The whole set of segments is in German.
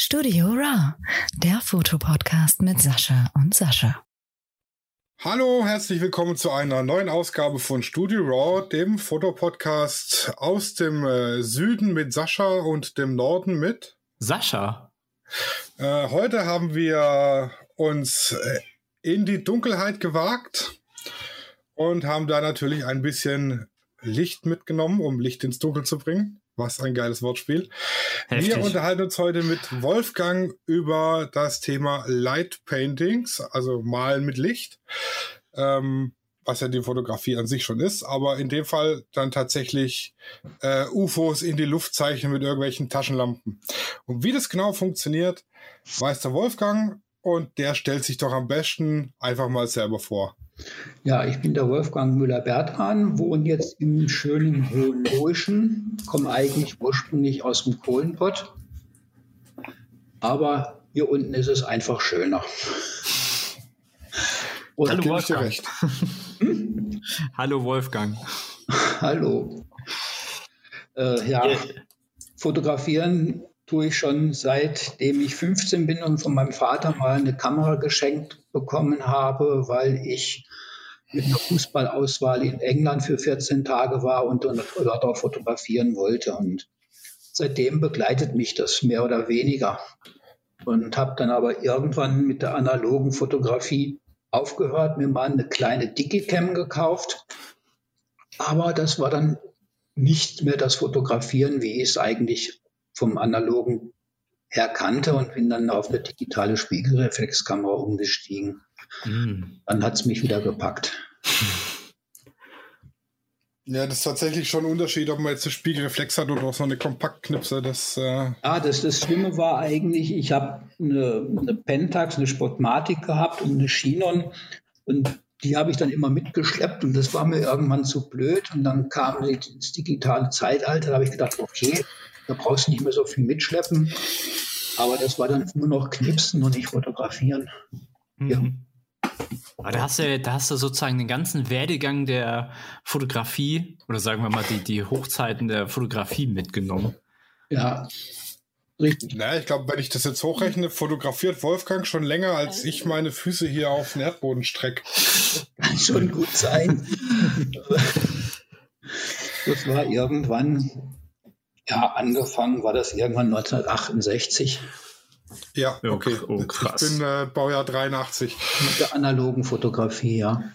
Studio Raw, der Fotopodcast mit Sascha und Sascha. Hallo, herzlich willkommen zu einer neuen Ausgabe von Studio Raw, dem Fotopodcast aus dem äh, Süden mit Sascha und dem Norden mit Sascha. Äh, heute haben wir uns äh, in die Dunkelheit gewagt und haben da natürlich ein bisschen Licht mitgenommen, um Licht ins Dunkel zu bringen. Was ein geiles Wortspiel. Heftig. Wir unterhalten uns heute mit Wolfgang über das Thema Light Paintings, also Malen mit Licht. Ähm, was ja die Fotografie an sich schon ist, aber in dem Fall dann tatsächlich äh, UFOs in die Luft zeichnen mit irgendwelchen Taschenlampen. Und wie das genau funktioniert, weiß der Wolfgang und der stellt sich doch am besten einfach mal selber vor. Ja, ich bin der Wolfgang Müller-Bertran, wohne jetzt im schönen Hohenloischen, komme eigentlich ursprünglich aus dem Kohlenpott, aber hier unten ist es einfach schöner. Und Hallo Wolfgang. Hm? Hallo Wolfgang. Hallo. Äh, ja, yeah. fotografieren tue ich schon seitdem ich 15 bin und von meinem Vater mal eine Kamera geschenkt bekommen habe, weil ich mit einer Fußballauswahl in England für 14 Tage war und dort auch fotografieren wollte. Und seitdem begleitet mich das mehr oder weniger. Und habe dann aber irgendwann mit der analogen Fotografie aufgehört, mir mal eine kleine Digicam gekauft. Aber das war dann nicht mehr das Fotografieren, wie ich es eigentlich vom analogen her kannte und bin dann auf eine digitale Spiegelreflexkamera umgestiegen. Mhm. Dann hat es mich wieder gepackt. Ja, das ist tatsächlich schon ein Unterschied, ob man jetzt eine Spiegelreflex hat oder so eine Kompaktknipse. Das, äh ah, das, das Schlimme war eigentlich, ich habe eine, eine Pentax, eine Sportmatic gehabt und eine Chinon und die habe ich dann immer mitgeschleppt und das war mir irgendwann zu blöd und dann kam das digitale Zeitalter, da habe ich gedacht, okay, da brauchst du nicht mehr so viel mitschleppen. Aber das war dann nur noch Knipsen und nicht fotografieren. Mhm. Ja. Aber da hast, du, da hast du sozusagen den ganzen Werdegang der Fotografie oder sagen wir mal die, die Hochzeiten der Fotografie mitgenommen. Ja, richtig. Na, ich glaube, wenn ich das jetzt hochrechne, fotografiert Wolfgang schon länger, als ich meine Füße hier auf den Erdboden strecke. Kann schon gut sein. das war irgendwann ja, angefangen war das irgendwann 1968. Ja, okay. Oh, krass. Ich bin äh, Baujahr 83. Mit der analogen Fotografie, ja.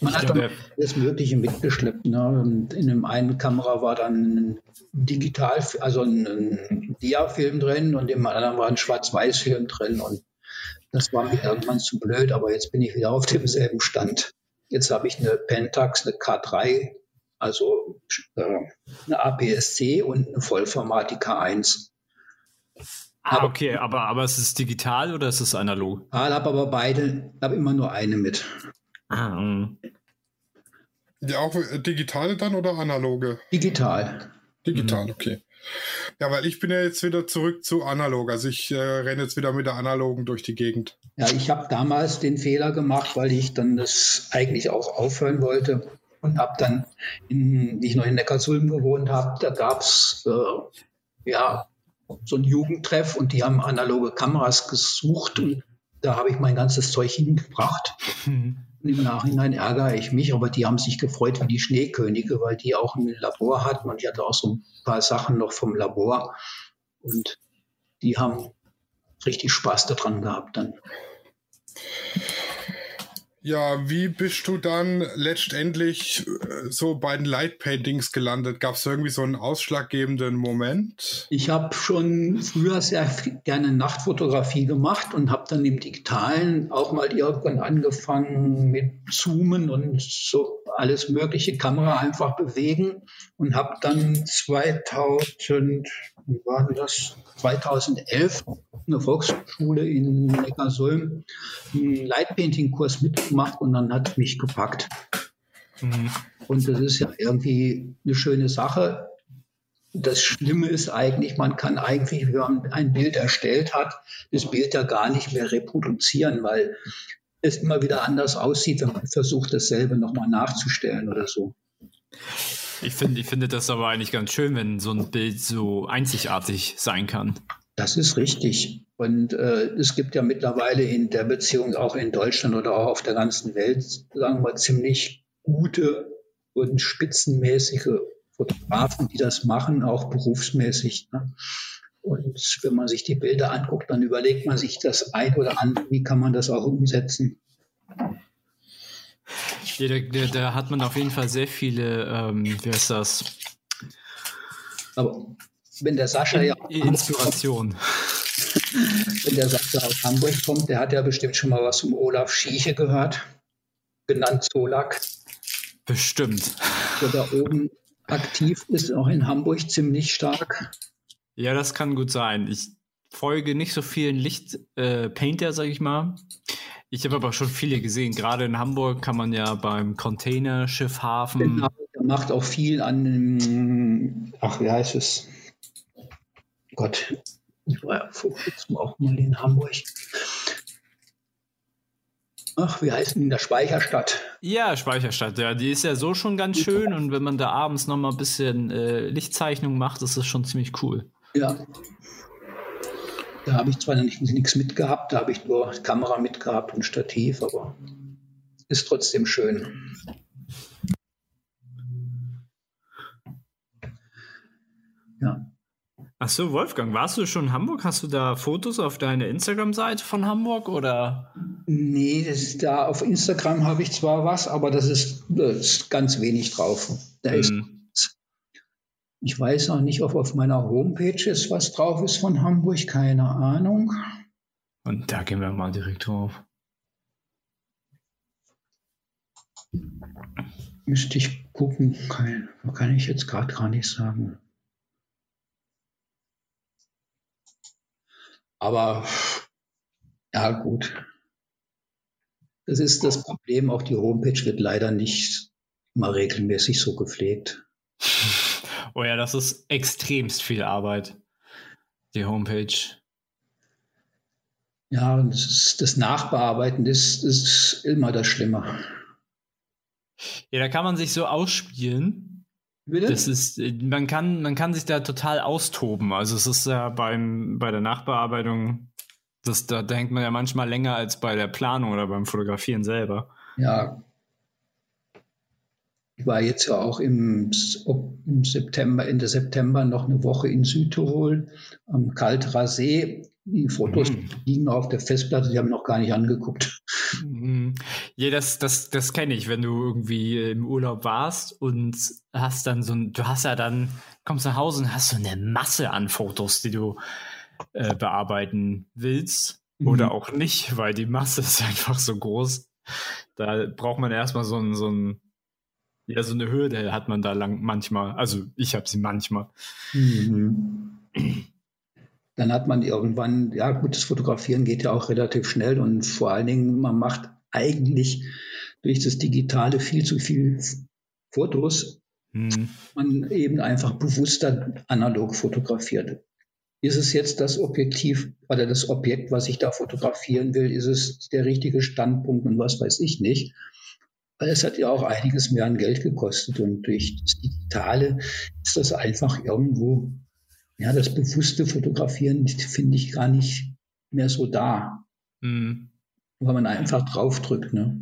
Man hat dann alles Mögliche mitgeschleppt. Ne? Und in dem einen Kamera war dann ein Digital, also ein, ein Dia-Film drin und im anderen war ein Schwarz-Weiß-Film drin. Und das war mir irgendwann zu blöd, aber jetzt bin ich wieder auf demselben Stand. Jetzt habe ich eine Pentax, eine K3 also äh, eine APS-C und eine Vollformatika 1. Ah, okay, aber, aber ist es digital oder ist es analog? Ich habe aber beide, habe immer nur eine mit. Ah, mm. ja, auch äh, digitale dann oder analoge? Digital. Digital, mhm. okay. Ja, weil ich bin ja jetzt wieder zurück zu analog. Also ich äh, renne jetzt wieder mit der analogen durch die Gegend. Ja, ich habe damals den Fehler gemacht, weil ich dann das eigentlich auch aufhören wollte und habe dann, in, wie ich noch in Neckarsulm gewohnt habe, da gab es äh, ja so ein Jugendtreff und die haben analoge Kameras gesucht und da habe ich mein ganzes Zeug hingebracht. Mhm. Im Nachhinein ärgere ich mich, aber die haben sich gefreut wie die Schneekönige, weil die auch ein Labor hatten und ich hatte auch so ein paar Sachen noch vom Labor und die haben richtig Spaß daran gehabt dann. Ja, wie bist du dann letztendlich äh, so bei den Light Paintings gelandet? Gab es irgendwie so einen ausschlaggebenden Moment? Ich habe schon früher sehr gerne Nachtfotografie gemacht und habe dann im Digitalen auch mal irgendwann angefangen mit Zoomen und so alles mögliche Kamera einfach bewegen und habe dann 2000, wie war das? 2011 eine Volksschule in Neckarsulm einen Lightpainting-Kurs mitgemacht und dann hat mich gepackt. Mhm. Und das ist ja irgendwie eine schöne Sache. Das Schlimme ist eigentlich, man kann eigentlich, wenn man ein Bild erstellt hat, das Bild ja gar nicht mehr reproduzieren, weil es immer wieder anders aussieht, wenn man versucht, dasselbe nochmal nachzustellen oder so. Ich finde, ich finde das aber eigentlich ganz schön, wenn so ein Bild so einzigartig sein kann. Das ist richtig. Und äh, es gibt ja mittlerweile in der Beziehung auch in Deutschland oder auch auf der ganzen Welt, sagen wir, ziemlich gute und spitzenmäßige Fotografen, die das machen, auch berufsmäßig. Ne? Und wenn man sich die Bilder anguckt, dann überlegt man sich das ein oder andere, wie kann man das auch umsetzen. Ja, da, da, da, hat man auf jeden Fall sehr viele, ähm, wie heißt das? Aber wenn der Sascha ja Inspiration. wenn der Sascha aus Hamburg kommt, der hat ja bestimmt schon mal was vom Olaf Schieche gehört, genannt Solak. Bestimmt. Der da oben aktiv ist, auch in Hamburg ziemlich stark. Ja, das kann gut sein. Ich folge nicht so vielen Lichtpainter, äh, sag ich mal. Ich habe aber schon viele gesehen. Gerade in Hamburg kann man ja beim Containerschiffhafen. Genau, der macht auch viel an, ach, wie heißt es? Gott, ich war ja vor kurzem auch mal in Hamburg. Ach, wie heißt denn der Speicherstadt? Ja, Speicherstadt, ja, die ist ja so schon ganz schön und wenn man da abends noch mal ein bisschen äh, Lichtzeichnung macht, ist das schon ziemlich cool. Ja. Da habe ich zwar nichts mitgehabt, da habe ich nur Kamera mitgehabt und Stativ, aber ist trotzdem schön. Ja. Ach so, Wolfgang, warst du schon in Hamburg? Hast du da Fotos auf deiner Instagram-Seite von Hamburg oder? Nee, das ist da auf Instagram habe ich zwar was, aber das ist, das ist ganz wenig drauf. Da hm. ist ich weiß auch nicht, ob auf meiner Homepage ist was drauf ist von Hamburg, keine Ahnung. Und da gehen wir mal direkt drauf. Müsste ich gucken, kann, kann ich jetzt gerade gar nicht sagen. Aber ja, gut. Das ist das Problem. Auch die Homepage wird leider nicht mal regelmäßig so gepflegt. Oh ja, das ist extremst viel Arbeit, die Homepage. Ja, das, ist, das Nachbearbeiten das ist immer das Schlimme. Ja, da kann man sich so ausspielen. Bitte? Das ist, man kann, man kann sich da total austoben. Also es ist ja beim, bei der Nachbearbeitung, das, da, da hängt man ja manchmal länger als bei der Planung oder beim Fotografieren selber. Ja, ich war jetzt ja auch im, im, September, Ende September noch eine Woche in Südtirol am Kalterer See. Die Fotos mhm. liegen auf der Festplatte, die haben noch gar nicht angeguckt. Mhm. Ja, das, das, das kenne ich, wenn du irgendwie im Urlaub warst und hast dann so ein, du hast ja dann, kommst nach Hause und hast so eine Masse an Fotos, die du äh, bearbeiten willst. Mhm. Oder auch nicht, weil die Masse ist einfach so groß. Da braucht man erstmal so ein, so ein ja, so eine Hürde hat man da lang manchmal. Also ich habe sie manchmal. Mhm. Dann hat man irgendwann, ja, gutes Fotografieren geht ja auch relativ schnell und vor allen Dingen, man macht eigentlich durch das Digitale viel zu viel Fotos. Mhm. Man eben einfach bewusster analog fotografiert. Ist es jetzt das Objektiv oder das Objekt, was ich da fotografieren will? Ist es der richtige Standpunkt und was weiß ich nicht? Weil es hat ja auch einiges mehr an Geld gekostet und durch das Digitale ist das einfach irgendwo, ja, das bewusste Fotografieren finde ich gar nicht mehr so da. Mhm. Weil man einfach draufdrückt, ne?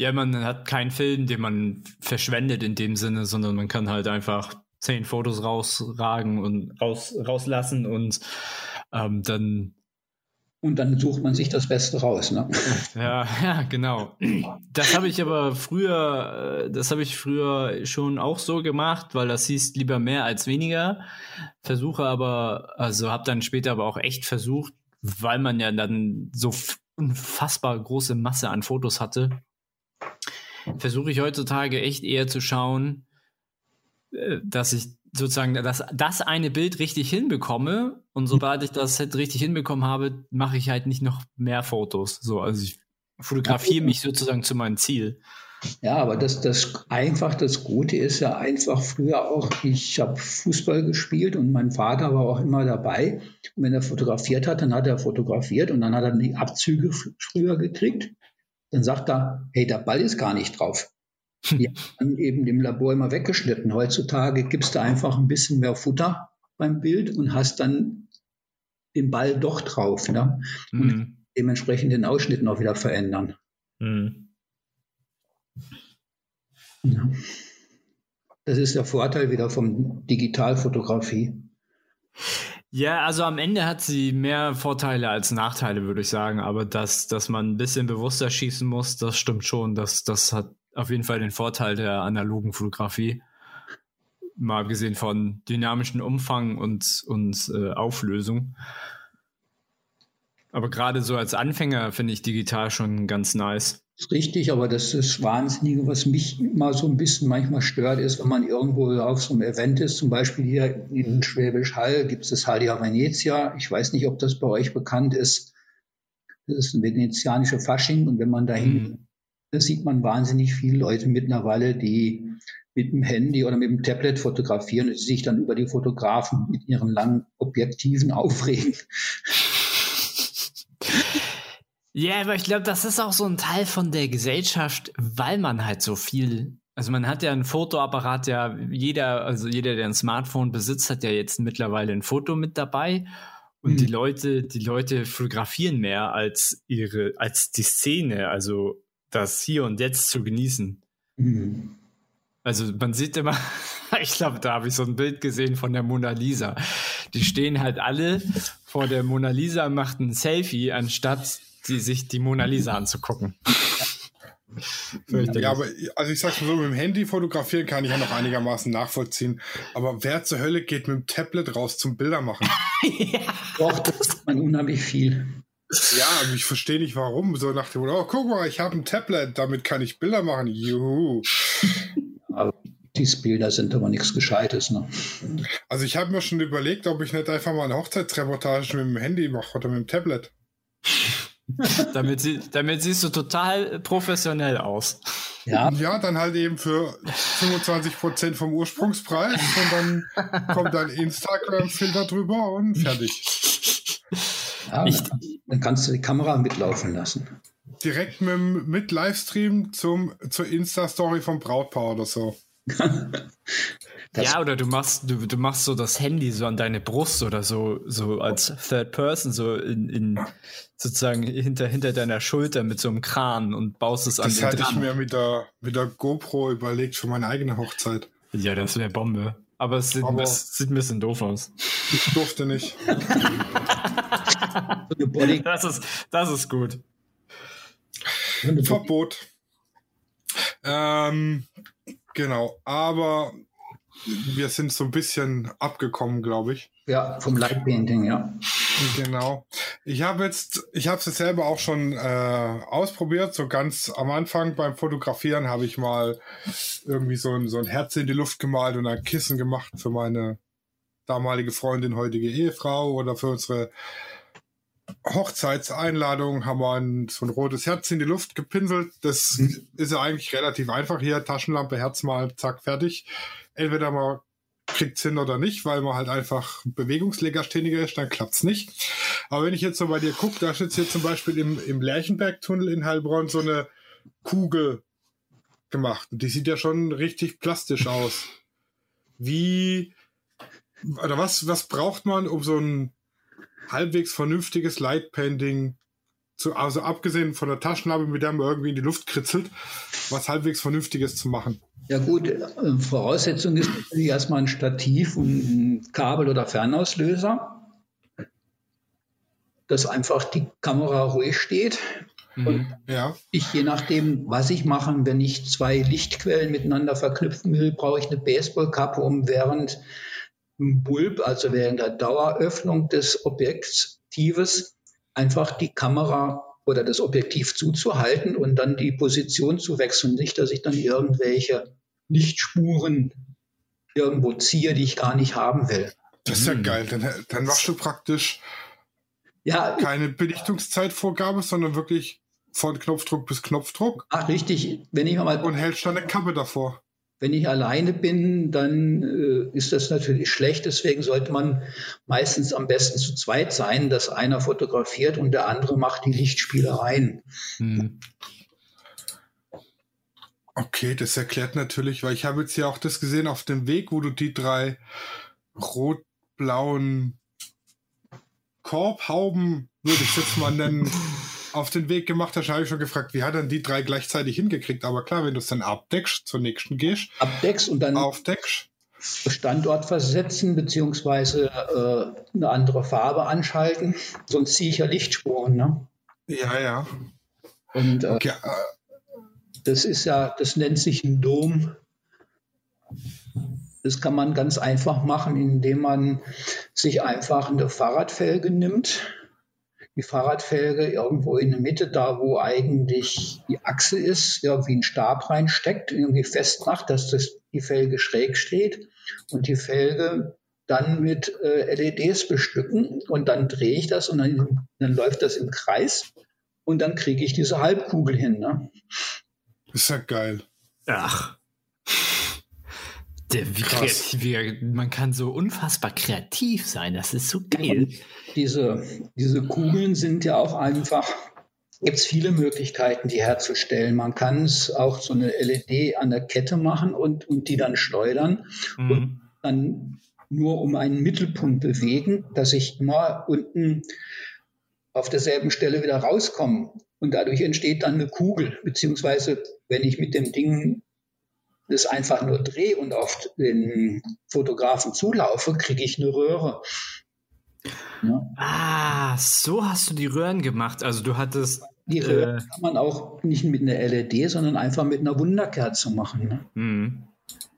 Ja, man hat keinen Film, den man verschwendet in dem Sinne, sondern man kann halt einfach zehn Fotos rausragen und raus, rauslassen und ähm, dann und dann sucht man sich das Beste raus. Ne? Ja, ja, genau. Das habe ich aber früher, äh, das habe ich früher schon auch so gemacht, weil das hieß lieber mehr als weniger. Versuche aber, also habe dann später aber auch echt versucht, weil man ja dann so unfassbar große Masse an Fotos hatte, versuche ich heutzutage echt eher zu schauen, äh, dass ich sozusagen das, das eine Bild richtig hinbekomme und sobald ich das halt richtig hinbekommen habe, mache ich halt nicht noch mehr Fotos. So, also ich fotografiere mich sozusagen zu meinem Ziel. Ja, aber das, das einfach das Gute ist ja einfach früher auch, ich habe Fußball gespielt und mein Vater war auch immer dabei. Und wenn er fotografiert hat, dann hat er fotografiert und dann hat er die Abzüge früher gekriegt. Dann sagt er, hey, der Ball ist gar nicht drauf. Die haben eben im Labor immer weggeschnitten. Heutzutage gibst du einfach ein bisschen mehr Futter beim Bild und hast dann den Ball doch drauf. Ne? Und Mhm. dementsprechend den Ausschnitt noch wieder verändern. Mhm. Ja. Das ist der Vorteil wieder von Digitalfotografie. Ja, also am Ende hat sie mehr Vorteile als Nachteile, würde ich sagen. Aber dass, dass man ein bisschen bewusster schießen muss, das stimmt schon. Das, das hat auf jeden Fall den Vorteil der analogen Fotografie. Mal abgesehen von dynamischen Umfang und, und äh, Auflösung. Aber gerade so als Anfänger finde ich digital schon ganz nice. Das ist richtig, aber das ist Wahnsinnige, was mich mal so ein bisschen manchmal stört, ist, wenn man irgendwo auf so einem Event ist, zum Beispiel hier in Schwäbisch Hall gibt es das Halia Venezia. Ich weiß nicht, ob das bei euch bekannt ist. Das ist ein venezianischer Fasching und wenn man dahin, Mhm. da sieht man wahnsinnig viele Leute mittlerweile, die mit dem Handy oder mit dem Tablet fotografieren und sich dann über die Fotografen mit ihren langen Objektiven aufregen. Ja, aber ich glaube, das ist auch so ein Teil von der Gesellschaft, weil man halt so viel. Also man hat ja einen Fotoapparat, ja, jeder, also jeder, der ein Smartphone besitzt, hat ja jetzt mittlerweile ein Foto mit dabei. Und Mhm. die Leute, die Leute fotografieren mehr als ihre, als die Szene, also das Hier und Jetzt zu genießen. Mhm. Also man sieht immer, ich glaube, da habe ich so ein Bild gesehen von der Mona Lisa. Die stehen halt alle vor der Mona Lisa, und macht ein Selfie, anstatt die, sich die Mona Lisa anzugucken. Ja, aber also ich sag's mal so, mit dem Handy fotografieren kann ich ja noch einigermaßen nachvollziehen. Aber wer zur Hölle geht mit dem Tablet raus zum Bilder machen? Doch, das sieht man unheimlich viel. Ja, aber ich verstehe nicht warum. So nach dem, oh, guck mal, ich habe ein Tablet, damit kann ich Bilder machen. Juhu. Aber diese Bilder sind aber nichts Gescheites. Ne? Also ich habe mir schon überlegt, ob ich nicht einfach mal eine Hochzeitsreportage mit dem Handy mache oder mit dem Tablet. damit, sie, damit siehst du total professionell aus. Ja, Ja, dann halt eben für 25% vom Ursprungspreis und dann kommt ein Instagram-Filter drüber und fertig. ja Ich- dann kannst du die Kamera mitlaufen lassen. Direkt mit, mit Livestream zum, zur Insta-Story vom Brautpaar oder so. Das- ja, oder du machst, du, du machst so das Handy so an deine Brust oder so, so als Third Person, so in, in sozusagen hinter, hinter deiner Schulter mit so einem Kran und baust es an Das den hatte ich dran. mir mit der, mit der GoPro überlegt für meine eigene Hochzeit. Ja, das wäre Bombe. Aber es sieht, Aber- es sieht ein bisschen doof aus. Ich durfte nicht. Das ist, das ist gut. Verbot. Ähm, genau, aber wir sind so ein bisschen abgekommen, glaube ich. ja, vom Light Painting, ja. Genau. Ich habe jetzt, ich habe es jetzt selber auch schon äh, ausprobiert. So ganz am Anfang beim Fotografieren habe ich mal irgendwie so ein, so ein Herz in die Luft gemalt und ein Kissen gemacht für meine damalige Freundin, heutige Ehefrau oder für unsere Hochzeitseinladung haben wir ein, so ein rotes Herz in die Luft gepinselt. Das ist ja eigentlich relativ einfach hier. Taschenlampe, Herz mal, zack, fertig. Entweder man kriegt's hin oder nicht, weil man halt einfach bewegungslegastheniker ist, dann klappt's nicht. Aber wenn ich jetzt so bei dir gucke, da steht hier zum Beispiel im, im Lerchenbergtunnel in Heilbronn so eine Kugel gemacht. Und die sieht ja schon richtig plastisch aus. Wie, oder was, was braucht man, um so ein halbwegs vernünftiges Lightpainting zu, also abgesehen von der Taschenlampe, mit der man irgendwie in die Luft kritzelt, was halbwegs Vernünftiges zu machen? Ja gut, äh, Voraussetzung ist natürlich erstmal ein Stativ und ein Kabel- oder Fernauslöser, dass einfach die Kamera ruhig steht. Und Ja. ich, je nachdem, was ich mache, wenn ich zwei Lichtquellen miteinander verknüpfen will, brauche ich eine Baseballkappe, um während Bulb, also während der Daueröffnung des Objektives, einfach die Kamera oder das Objektiv zuzuhalten und dann die Position zu wechseln. Nicht, dass ich dann irgendwelche Lichtspuren irgendwo ziehe, die ich gar nicht haben will. Das ist ja Mhm. geil. Dann, dann machst du praktisch Ja, keine Belichtungszeitvorgabe, sondern wirklich von Knopfdruck bis Knopfdruck ach, richtig. Wenn ich mal und hältst dann eine Kappe davor. Wenn ich alleine bin, dann äh, ist das natürlich schlecht. Deswegen sollte man meistens am besten zu zweit sein, dass einer fotografiert und der andere macht die Lichtspielereien. Hm. Okay, das erklärt natürlich, weil ich habe jetzt ja auch das gesehen auf dem Weg, wo du die drei rot-blauen Korbhauben, würde ich jetzt mal nennen, auf den Weg gemacht hast, habe ich schon gefragt, wie hat er die drei gleichzeitig hingekriegt? Aber klar, wenn du es dann abdeckst, zur nächsten gehst, Abdeckst und dann aufdeckst. Standort versetzen beziehungsweise äh, eine andere Farbe anschalten, sonst ziehe ich ja Lichtspuren. Ne? Ja, ja. Und äh, Okay, äh, das ist ja, das nennt sich ein Dom. Das kann man ganz einfach machen, indem man sich einfach eine Fahrradfelge nimmt. Die Fahrradfelge irgendwo in der Mitte, da wo eigentlich die Achse ist, irgendwie einen Stab reinsteckt, irgendwie festmacht, dass das, die Felge schräg steht und die Felge dann mit äh, LEDs bestücken und dann drehe ich das und dann, dann läuft das im Kreis und dann kriege ich diese Halbkugel hin. Ne? ist ja geil. Ach. Der, wie Krass. kreativ, man kann so unfassbar kreativ sein. Das ist so geil. Diese, diese Kugeln sind ja auch einfach, gibt es viele Möglichkeiten, die herzustellen. Man kann es auch so eine LED an der Kette machen und, und die dann schleudern Mhm. und dann nur um einen Mittelpunkt bewegen, dass ich immer unten auf derselben Stelle wieder rauskomme. Und dadurch entsteht dann eine Kugel, beziehungsweise wenn ich mit dem Ding das einfach nur drehe und auf den Fotografen zulaufe, kriege ich eine Röhre. Ja. Ah, so hast du die Röhren gemacht. Also du hattest. Die Äh. Röhre kann man auch nicht mit einer LED, sondern einfach mit einer Wunderkerze machen. Ne? Hm.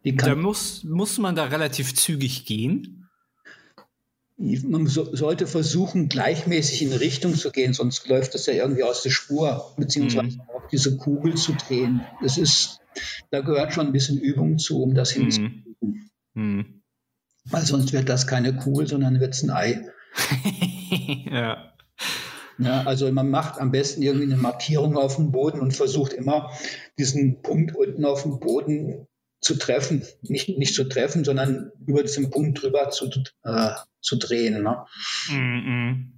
Die Da muss, muss man da relativ zügig gehen. Man so, sollte versuchen, gleichmäßig in Richtung zu gehen, sonst läuft das ja irgendwie aus der Spur, beziehungsweise Mhm. auch diese Kugel zu drehen. Das ist, da gehört schon ein bisschen Übung zu, um das hinzukriegen. Hm. Weil sonst wird das keine Kugel, sondern wird es ein Ei. ja. Ja, also man macht am besten irgendwie eine Markierung auf dem Boden und versucht immer diesen Punkt unten auf dem Boden zu treffen. Nicht, nicht zu treffen, sondern über diesen Punkt drüber zu, äh, zu drehen. Ne? Mhm.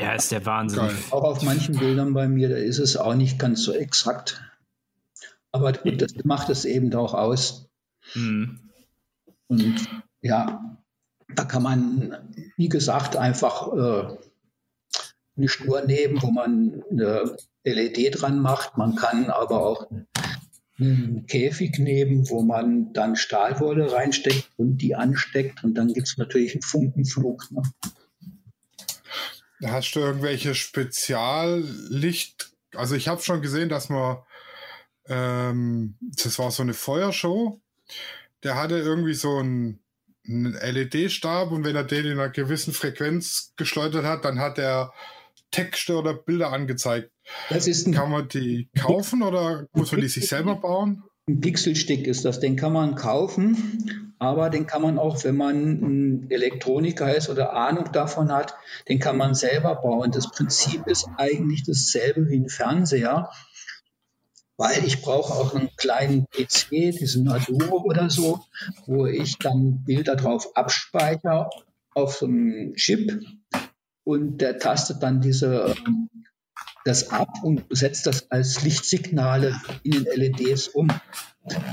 Ja, ist der Wahnsinn. Geil. Auch auf manchen Bildern bei mir, da ist es auch nicht ganz so exakt. Aber gut, das macht es eben auch aus. Mhm. Und ja, da kann man, wie gesagt, einfach äh, eine Schnur nehmen, wo man eine LED dran macht. Man kann aber auch einen Käfig nehmen, wo man dann Stahlwolle reinsteckt und die ansteckt. Und dann gibt es natürlich einen Funkenflug. Ne? Hast du irgendwelche Speziallicht? Also ich habe schon gesehen, dass man, ähm, das war so eine Feuershow, der hatte irgendwie so einen, einen LED-Stab und wenn er den in einer gewissen Frequenz geschleudert hat, dann hat er Texte oder Bilder angezeigt. Das ist ein, Kann man die kaufen oder muss man die sich selber bauen? ein Pixelstick, ist das. Den kann man kaufen, aber den kann man auch, wenn man ein Elektroniker ist oder Ahnung davon hat, den kann man selber bauen. Das Prinzip ist eigentlich dasselbe wie ein Fernseher, weil ich brauche auch einen kleinen PC, diesen Arduino oder so, wo ich dann Bilder drauf abspeichere auf so einem Chip und der tastet dann diese ähm, das ab und setzt das als Lichtsignale in den LEDs um.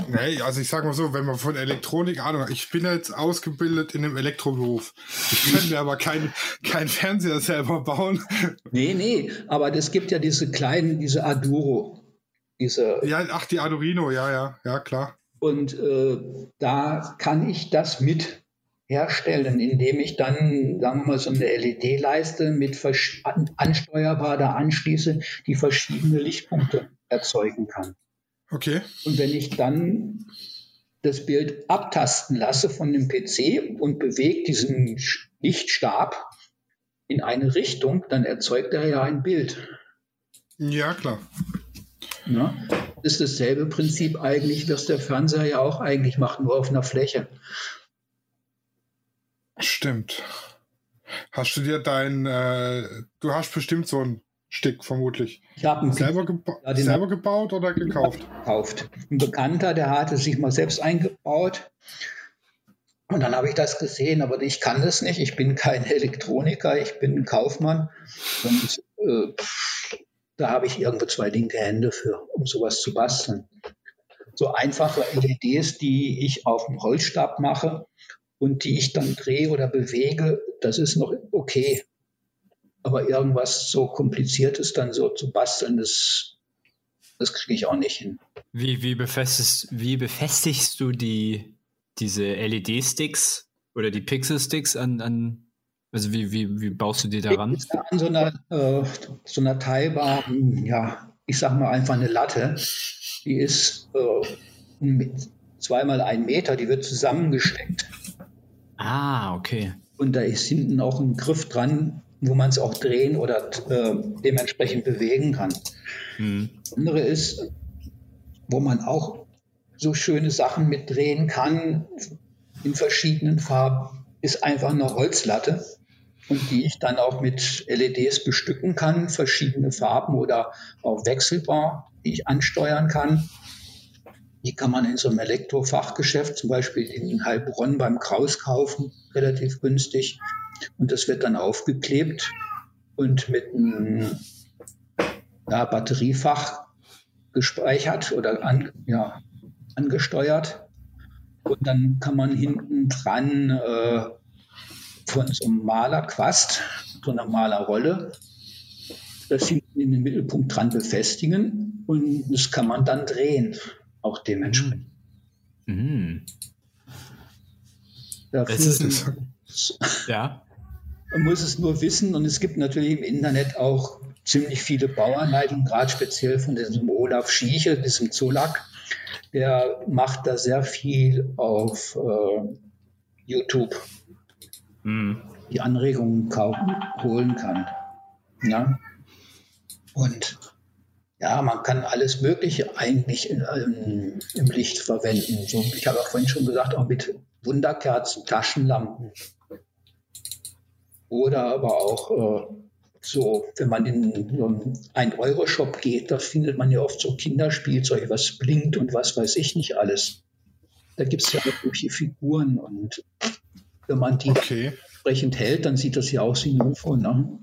Nee, also ich sag mal so, wenn man von Elektronik Ahnung hat, ich bin jetzt ausgebildet in einem Elektroberuf. Ich kann mir aber keinen kein Fernseher selber bauen. Nee, nee, aber es gibt ja diese kleinen, diese Aduro, diese Ja, ach, die Arduino, ja, ja, ja, klar. und äh, da kann ich das mit herstellen, indem ich dann, sagen wir mal, so eine LED-Leiste mit an, ansteuerbar da anschließe, die verschiedene Lichtpunkte erzeugen kann. Okay. Und wenn ich dann das Bild abtasten lasse von dem PC und bewege diesen Lichtstab in eine Richtung, dann erzeugt er ja ein Bild. Ja, klar. Das ist dasselbe Prinzip eigentlich, was der Fernseher ja auch eigentlich macht, nur auf einer Fläche. Stimmt. Hast du dir dein, äh, du hast bestimmt so ein Stick vermutlich Ich habe selber, geba Ja, selber gebaut oder gekauft? gekauft. Ein Bekannter, der hatte sich mal selbst eingebaut. Und dann habe ich das gesehen, aber ich kann das nicht. Ich bin kein Elektroniker, ich bin ein Kaufmann. Und äh, da habe ich irgendwo zwei linke Hände für, um sowas zu basteln. So einfache LEDs, die ich auf dem Holzstab mache und die ich dann drehe oder bewege, das ist noch okay. Aber irgendwas so kompliziertes dann so zu basteln, das, das kriege ich auch nicht hin. Wie, wie, befestigst, wie befestigst du die, diese LED-Sticks oder die Pixel-Sticks an, an, also wie, wie, wie baust du die daran? An so einer, äh, so einer teilbaren, ja, ich sag mal einfach eine Latte, die ist äh, zweimal ein Meter, die wird zusammengesteckt. Ah, okay. Und da ist hinten auch ein Griff dran, wo man es auch drehen oder äh, dementsprechend bewegen kann. Hm. Das andere ist, wo man auch so schöne Sachen mitdrehen kann in verschiedenen Farben, ist einfach eine Holzlatte und die ich dann auch mit LEDs bestücken kann, verschiedene Farben oder auch wechselbar, die ich ansteuern kann. Die kann man in so einem Elektrofachgeschäft, zum Beispiel in Heilbronn beim Kraus kaufen, relativ günstig. Und das wird dann aufgeklebt und mit einem ja, Batteriefach gespeichert oder an, ja, angesteuert. Und dann kann man hinten dran äh, von so einem Malerquast, so einer Malerrolle, das hinten in den Mittelpunkt dran befestigen und das kann man dann drehen auch dementsprechend. Mhm. Dafür ist ein, ja. Man muss es nur wissen und es gibt natürlich im Internet auch ziemlich viele Bauanleitungen, gerade speziell von diesem Olaf Schieche, diesem Zolak. Der macht da sehr viel auf äh, YouTube. Mhm. Die Anregungen kaufen, holen kann. Ja? Und ja, man kann alles Mögliche eigentlich in, ähm, im Licht verwenden. So, ich habe auch vorhin schon gesagt, auch mit Wunderkerzen, Taschenlampen. Oder aber auch äh, so, wenn man in so einen Euro-Shop geht, da findet man ja oft so Kinderspielzeug, was blinkt und was weiß ich nicht alles. Da gibt es ja wirkliche Figuren und wenn man die okay. entsprechend hält, dann sieht das ja aus wie ein UFO. Ne?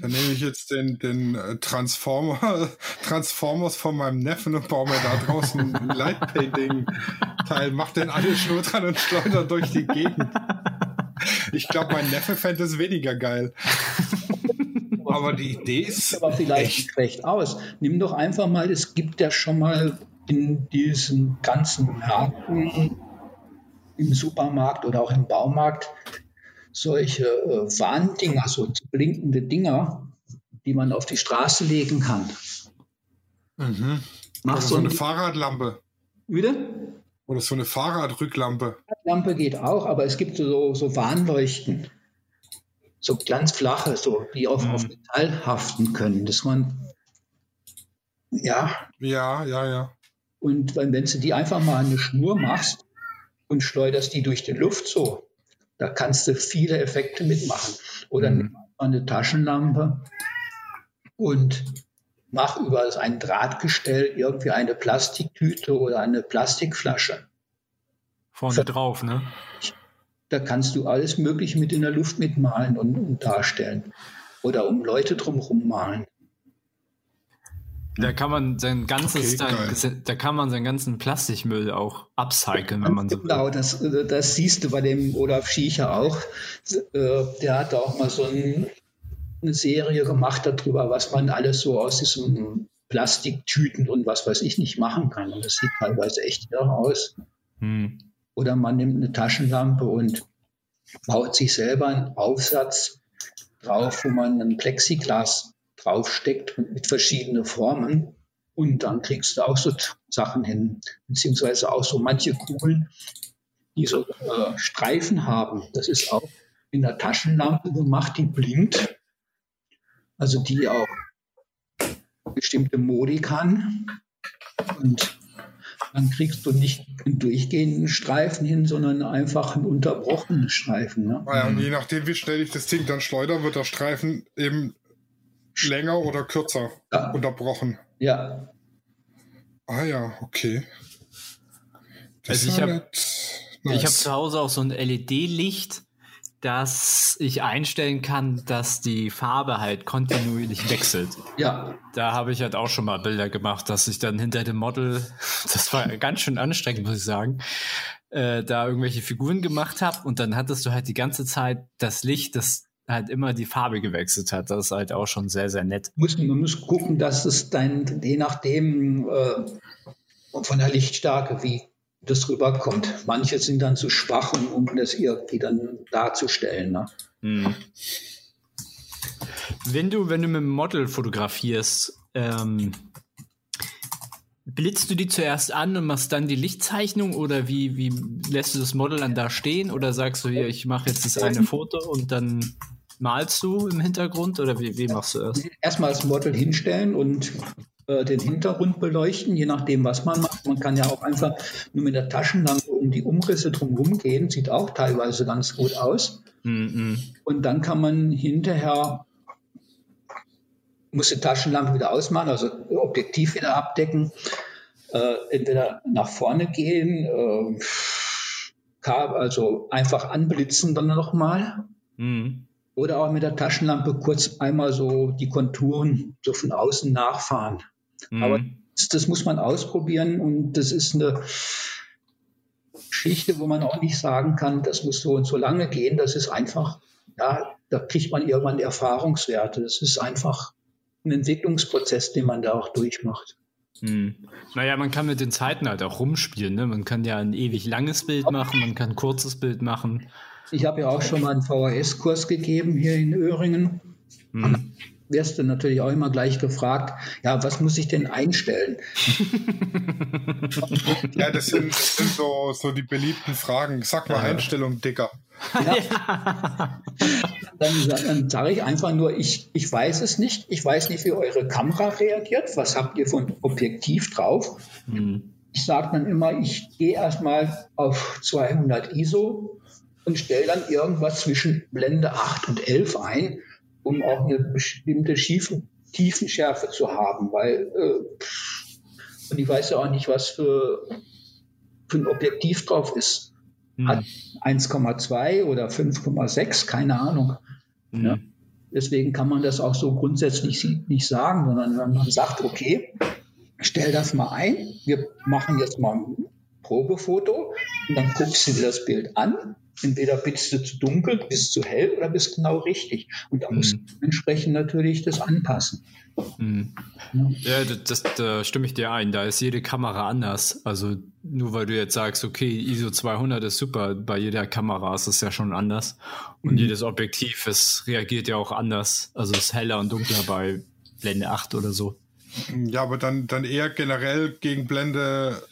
Dann nehme ich jetzt den, den äh, Transformer, Transformers von meinem Neffen und baue mir da draußen ein Lightpainting-Teil, mach den alle Schnur dran und schleudert durch die Gegend. Ich glaube, mein Neffe fände es weniger geil. Aber die Idee ist. Aber vielleicht echt. recht aus. Nimm doch einfach mal, es gibt ja schon mal in diesen ganzen Märkten, im Supermarkt oder auch im Baumarkt, solche äh, Warndinger, so blinkende Dinger, die man auf die Straße legen kann. Mhm. Mach Oder so, so eine Fahrradlampe. Wieder? Oder so eine Fahrradrücklampe. Lampe geht auch, aber es gibt so, so Warnleuchten. So ganz flache, so, die auf, mhm. auf Metall haften können, dass man ja. Ja, ja, ja. Und wenn, wenn du die einfach mal eine Schnur machst und schleuderst die durch die Luft so, da kannst du viele Effekte mitmachen. Oder mhm. eine Taschenlampe und mach über ein Drahtgestell irgendwie eine Plastiktüte oder eine Plastikflasche. Vorne Ver drauf, ne? Da kannst du alles Mögliche mit in der Luft mitmalen und, und darstellen. Oder um Leute drumherum malen. Da kann man sein ganzes, okay, da, kann man seinen ganzen Plastikmüll auch upcyclen, wenn man so Genau, das, das siehst du bei dem Olaf Schiecher auch. Äh, der hat auch mal so ein, eine Serie gemacht darüber, was man alles so aus diesen Plastiktüten und was weiß ich nicht machen kann. Und das sieht teilweise echt irre aus. Hm. Oder man nimmt eine Taschenlampe und baut sich selber einen Aufsatz drauf, wo man ein Plexiglas draufsteckt mit verschiedenen Formen. Und dann kriegst du auch so Sachen hin, beziehungsweise auch so manche Kugeln, die so äh, Streifen haben. Das ist auch in der Taschenlampe gemacht, die blinkt. Also die auch bestimmte Modi kann. Und dann kriegst du nicht einen durchgehenden Streifen hin, sondern einfach einen unterbrochenen Streifen. Ne? Ja, und je nachdem, wie schnell ich das Ding dann schleudere, wird der Streifen eben länger oder kürzer ja. unterbrochen. Ja. Ah ja, okay. Das also ich habe nice. hab zu Hause auch so ein LED-Licht, dass ich einstellen kann, dass die Farbe halt kontinuierlich wechselt. Ja. Da habe ich halt auch schon mal Bilder gemacht, dass ich dann hinter dem Model, das war ganz schön anstrengend, muss ich sagen, äh, da irgendwelche Figuren gemacht habe und dann hattest du halt die ganze Zeit das Licht, das halt immer die Farbe gewechselt hat. Das ist halt auch schon sehr, sehr nett. Muss, man muss gucken, dass es dann, je nachdem äh, von der Lichtstärke, wie das rüberkommt. Manche sind dann zu schwach, um, um das irgendwie dann darzustellen. Ne? Hm. Wenn du, wenn du mit dem Model fotografierst, ähm, blitzt du die zuerst an und machst dann die Lichtzeichnung oder wie, wie lässt du das Model dann da stehen oder sagst du hier, ich mache jetzt das eine Foto und dann malst du im Hintergrund oder wie, wie machst du das? Erstmal das Model hinstellen und äh, den Hintergrund beleuchten, je nachdem, was man macht. Man kann ja auch einfach nur mit der Taschenlampe um die Umrisse drumherum gehen, sieht auch teilweise ganz gut aus. Mm -mm. Und dann kann man hinterher muss die Taschenlampe wieder ausmachen, also Objektiv wieder abdecken, äh, entweder nach vorne gehen, äh, also einfach anblitzen dann nochmal. Mhm. Oder auch mit der Taschenlampe kurz einmal so die Konturen so von außen nachfahren. Mhm. Aber das, das, muss man ausprobieren und das ist eine Geschichte, wo man auch nicht sagen kann, das muss so und so lange gehen. Das ist einfach, ja, da kriegt man irgendwann Erfahrungswerte. Das ist einfach ein Entwicklungsprozess, den man da auch durchmacht. Hm. Naja, man kann mit den Zeiten halt auch rumspielen. Ne? Man kann ja ein ewig langes Bild machen, man kann ein kurzes Bild machen. Ich habe ja auch schon mal einen VHS-Kurs gegeben hier in Öhringen. Hm wirst du natürlich auch immer gleich gefragt, ja, was muss ich denn einstellen? ja, das sind, das sind so, so die beliebten Fragen. Sag mal ja. Einstellung, Dicker. Ja. dann, dann sage ich einfach nur, ich, ich weiß es nicht. Ich weiß nicht, wie eure Kamera reagiert. Was habt ihr von Objektiv drauf? Mhm. Ich sage dann immer, ich gehe erstmal auf 200 ISO und stelle dann irgendwas zwischen Blende 8 und 11 ein um auch eine bestimmte Schiefen, Tiefenschärfe zu haben, weil äh, und ich weiß ja auch nicht, was für, für ein Objektiv drauf ist. Mhm. Hat 1,2 oder 5,6, keine Ahnung. Mhm. Ja. Deswegen kann man das auch so grundsätzlich nicht sagen, sondern wenn man sagt, okay, stell das mal ein, wir machen jetzt mal ein Probefoto und dann guckst du dir das Bild an Entweder bist du zu dunkel, bist zu hell oder bist genau richtig. Und da mhm. musst du entsprechend natürlich das anpassen. Mhm. Ja, ja das, das, da stimme ich dir ein. Da ist jede Kamera anders. Also nur weil du jetzt sagst, okay, ISO 200 ist super, bei jeder Kamera ist es ja schon anders. Und mhm. jedes Objektiv, es reagiert ja auch anders. Also es ist heller und dunkler bei Blende 8 oder so. Ja, aber dann, dann eher generell gegen Blende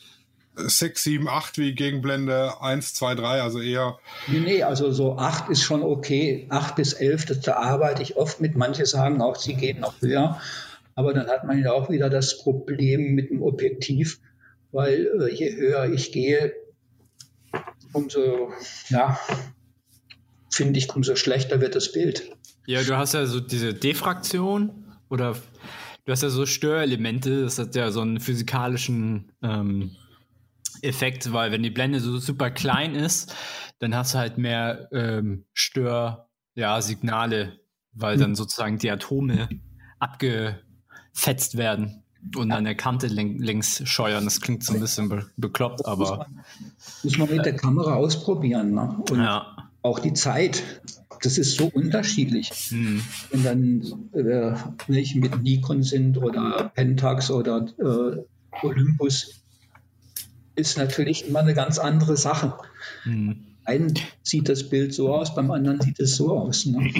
6, 7, 8 wie Gegenblende 1, 2, 3, also eher. Nee, nee, also so 8 ist schon okay. 8 bis 11, das, da arbeite ich oft mit. Manche sagen auch, sie gehen noch höher. Aber dann hat man ja auch wieder das Problem mit dem Objektiv, weil äh, je höher ich gehe, umso, ja, finde ich, umso schlechter wird das Bild. Ja, du hast ja so diese Diffraktion oder du hast ja so Störelemente, das hat ja so einen physikalischen ähm, Effekt, weil wenn die Blende so super klein ist, dann hast du halt mehr ähm, Stör, ja, Signale, weil mhm. dann sozusagen die Atome abgefetzt werden und an der Kante längs scheuern. Das klingt so ein bisschen be bekloppt, aber. Muss man, mit der Kamera ausprobieren. Ne? Und ja. auch die Zeit. Das ist so unterschiedlich. Mhm. Wenn dann äh, welche mit Nikon sind oder Pentax oder äh, Olympus, ist natürlich immer eine ganz andere Sache. Mhm. Einen sieht das Bild so aus, beim anderen sieht es so aus. Ne?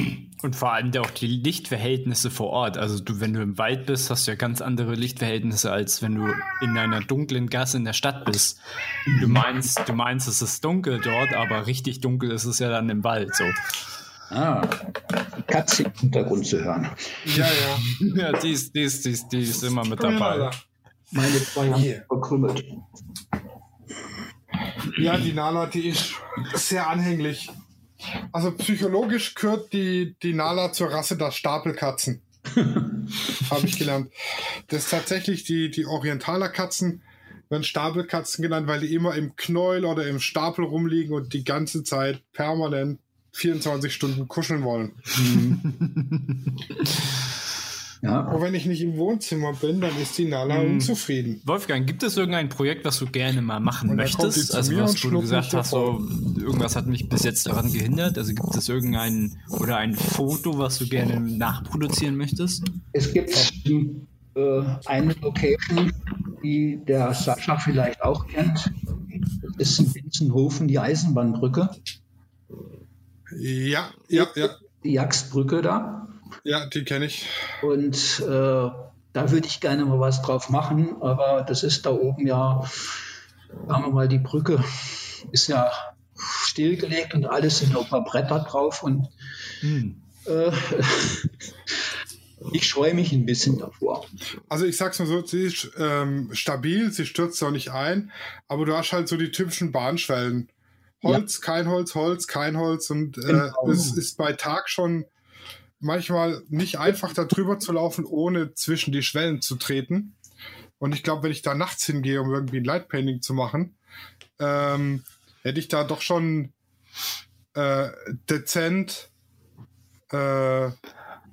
Und vor allem auch die Lichtverhältnisse vor Ort. Also du, wenn du im Wald bist, hast du ja ganz andere Lichtverhältnisse, als wenn du in einer dunklen Gasse in der Stadt bist. Du meinst, du meinst, es ist dunkel dort, aber richtig dunkel ist es ja dann im Wald so. Ah, Katze im Hintergrund zu hören. Ja, ja. Ja, die ist, die ist, die ist, die ist immer mit dabei. Meine zwei Hände verkrümmelt. Ja, die Nala, die ist sehr anhänglich. Also psychologisch gehört die, die Nala zur Rasse der Stapelkatzen. Habe ich gelernt. Das ist tatsächlich die, die Orientaler-Katzen werden Stapelkatzen genannt, weil die immer im Knäuel oder im Stapel rumliegen und die ganze Zeit permanent 24 Stunden kuscheln wollen. Ja. Und wenn ich nicht im Wohnzimmer bin, dann ist die Nala hm. unzufrieden. Wolfgang, gibt es irgendein Projekt, was du gerne mal machen möchtest? Also was du gesagt hast, so, irgendwas hat mich bis jetzt daran gehindert. Also gibt es irgendein oder ein Foto, was du gerne nachproduzieren möchtest? Es gibt äh, eine Location, die der Sascha vielleicht auch kennt. Das ist in Binzenhofen, die Eisenbahnbrücke. Ja, ja, ja. Die Jagstbrücke da. Ja, die kenne ich. Und äh, da würde ich gerne mal was drauf machen, aber das ist da oben ja, sagen wir mal, die Brücke ist ja stillgelegt und alles sind noch ein paar Bretter drauf und hm. äh, ich scheue mich ein bisschen davor. Also ich sag's mal so, sie ist ähm, stabil, sie stürzt auch nicht ein, aber du hast halt so die typischen Bahnschwellen. Holz, ja. kein Holz, Holz, kein Holz und äh, genau. es ist bei Tag schon manchmal nicht einfach da drüber zu laufen, ohne zwischen die Schwellen zu treten. Und ich glaube, wenn ich da nachts hingehe, um irgendwie ein Lightpainting zu machen, ähm, hätte ich da doch schon äh, dezent äh,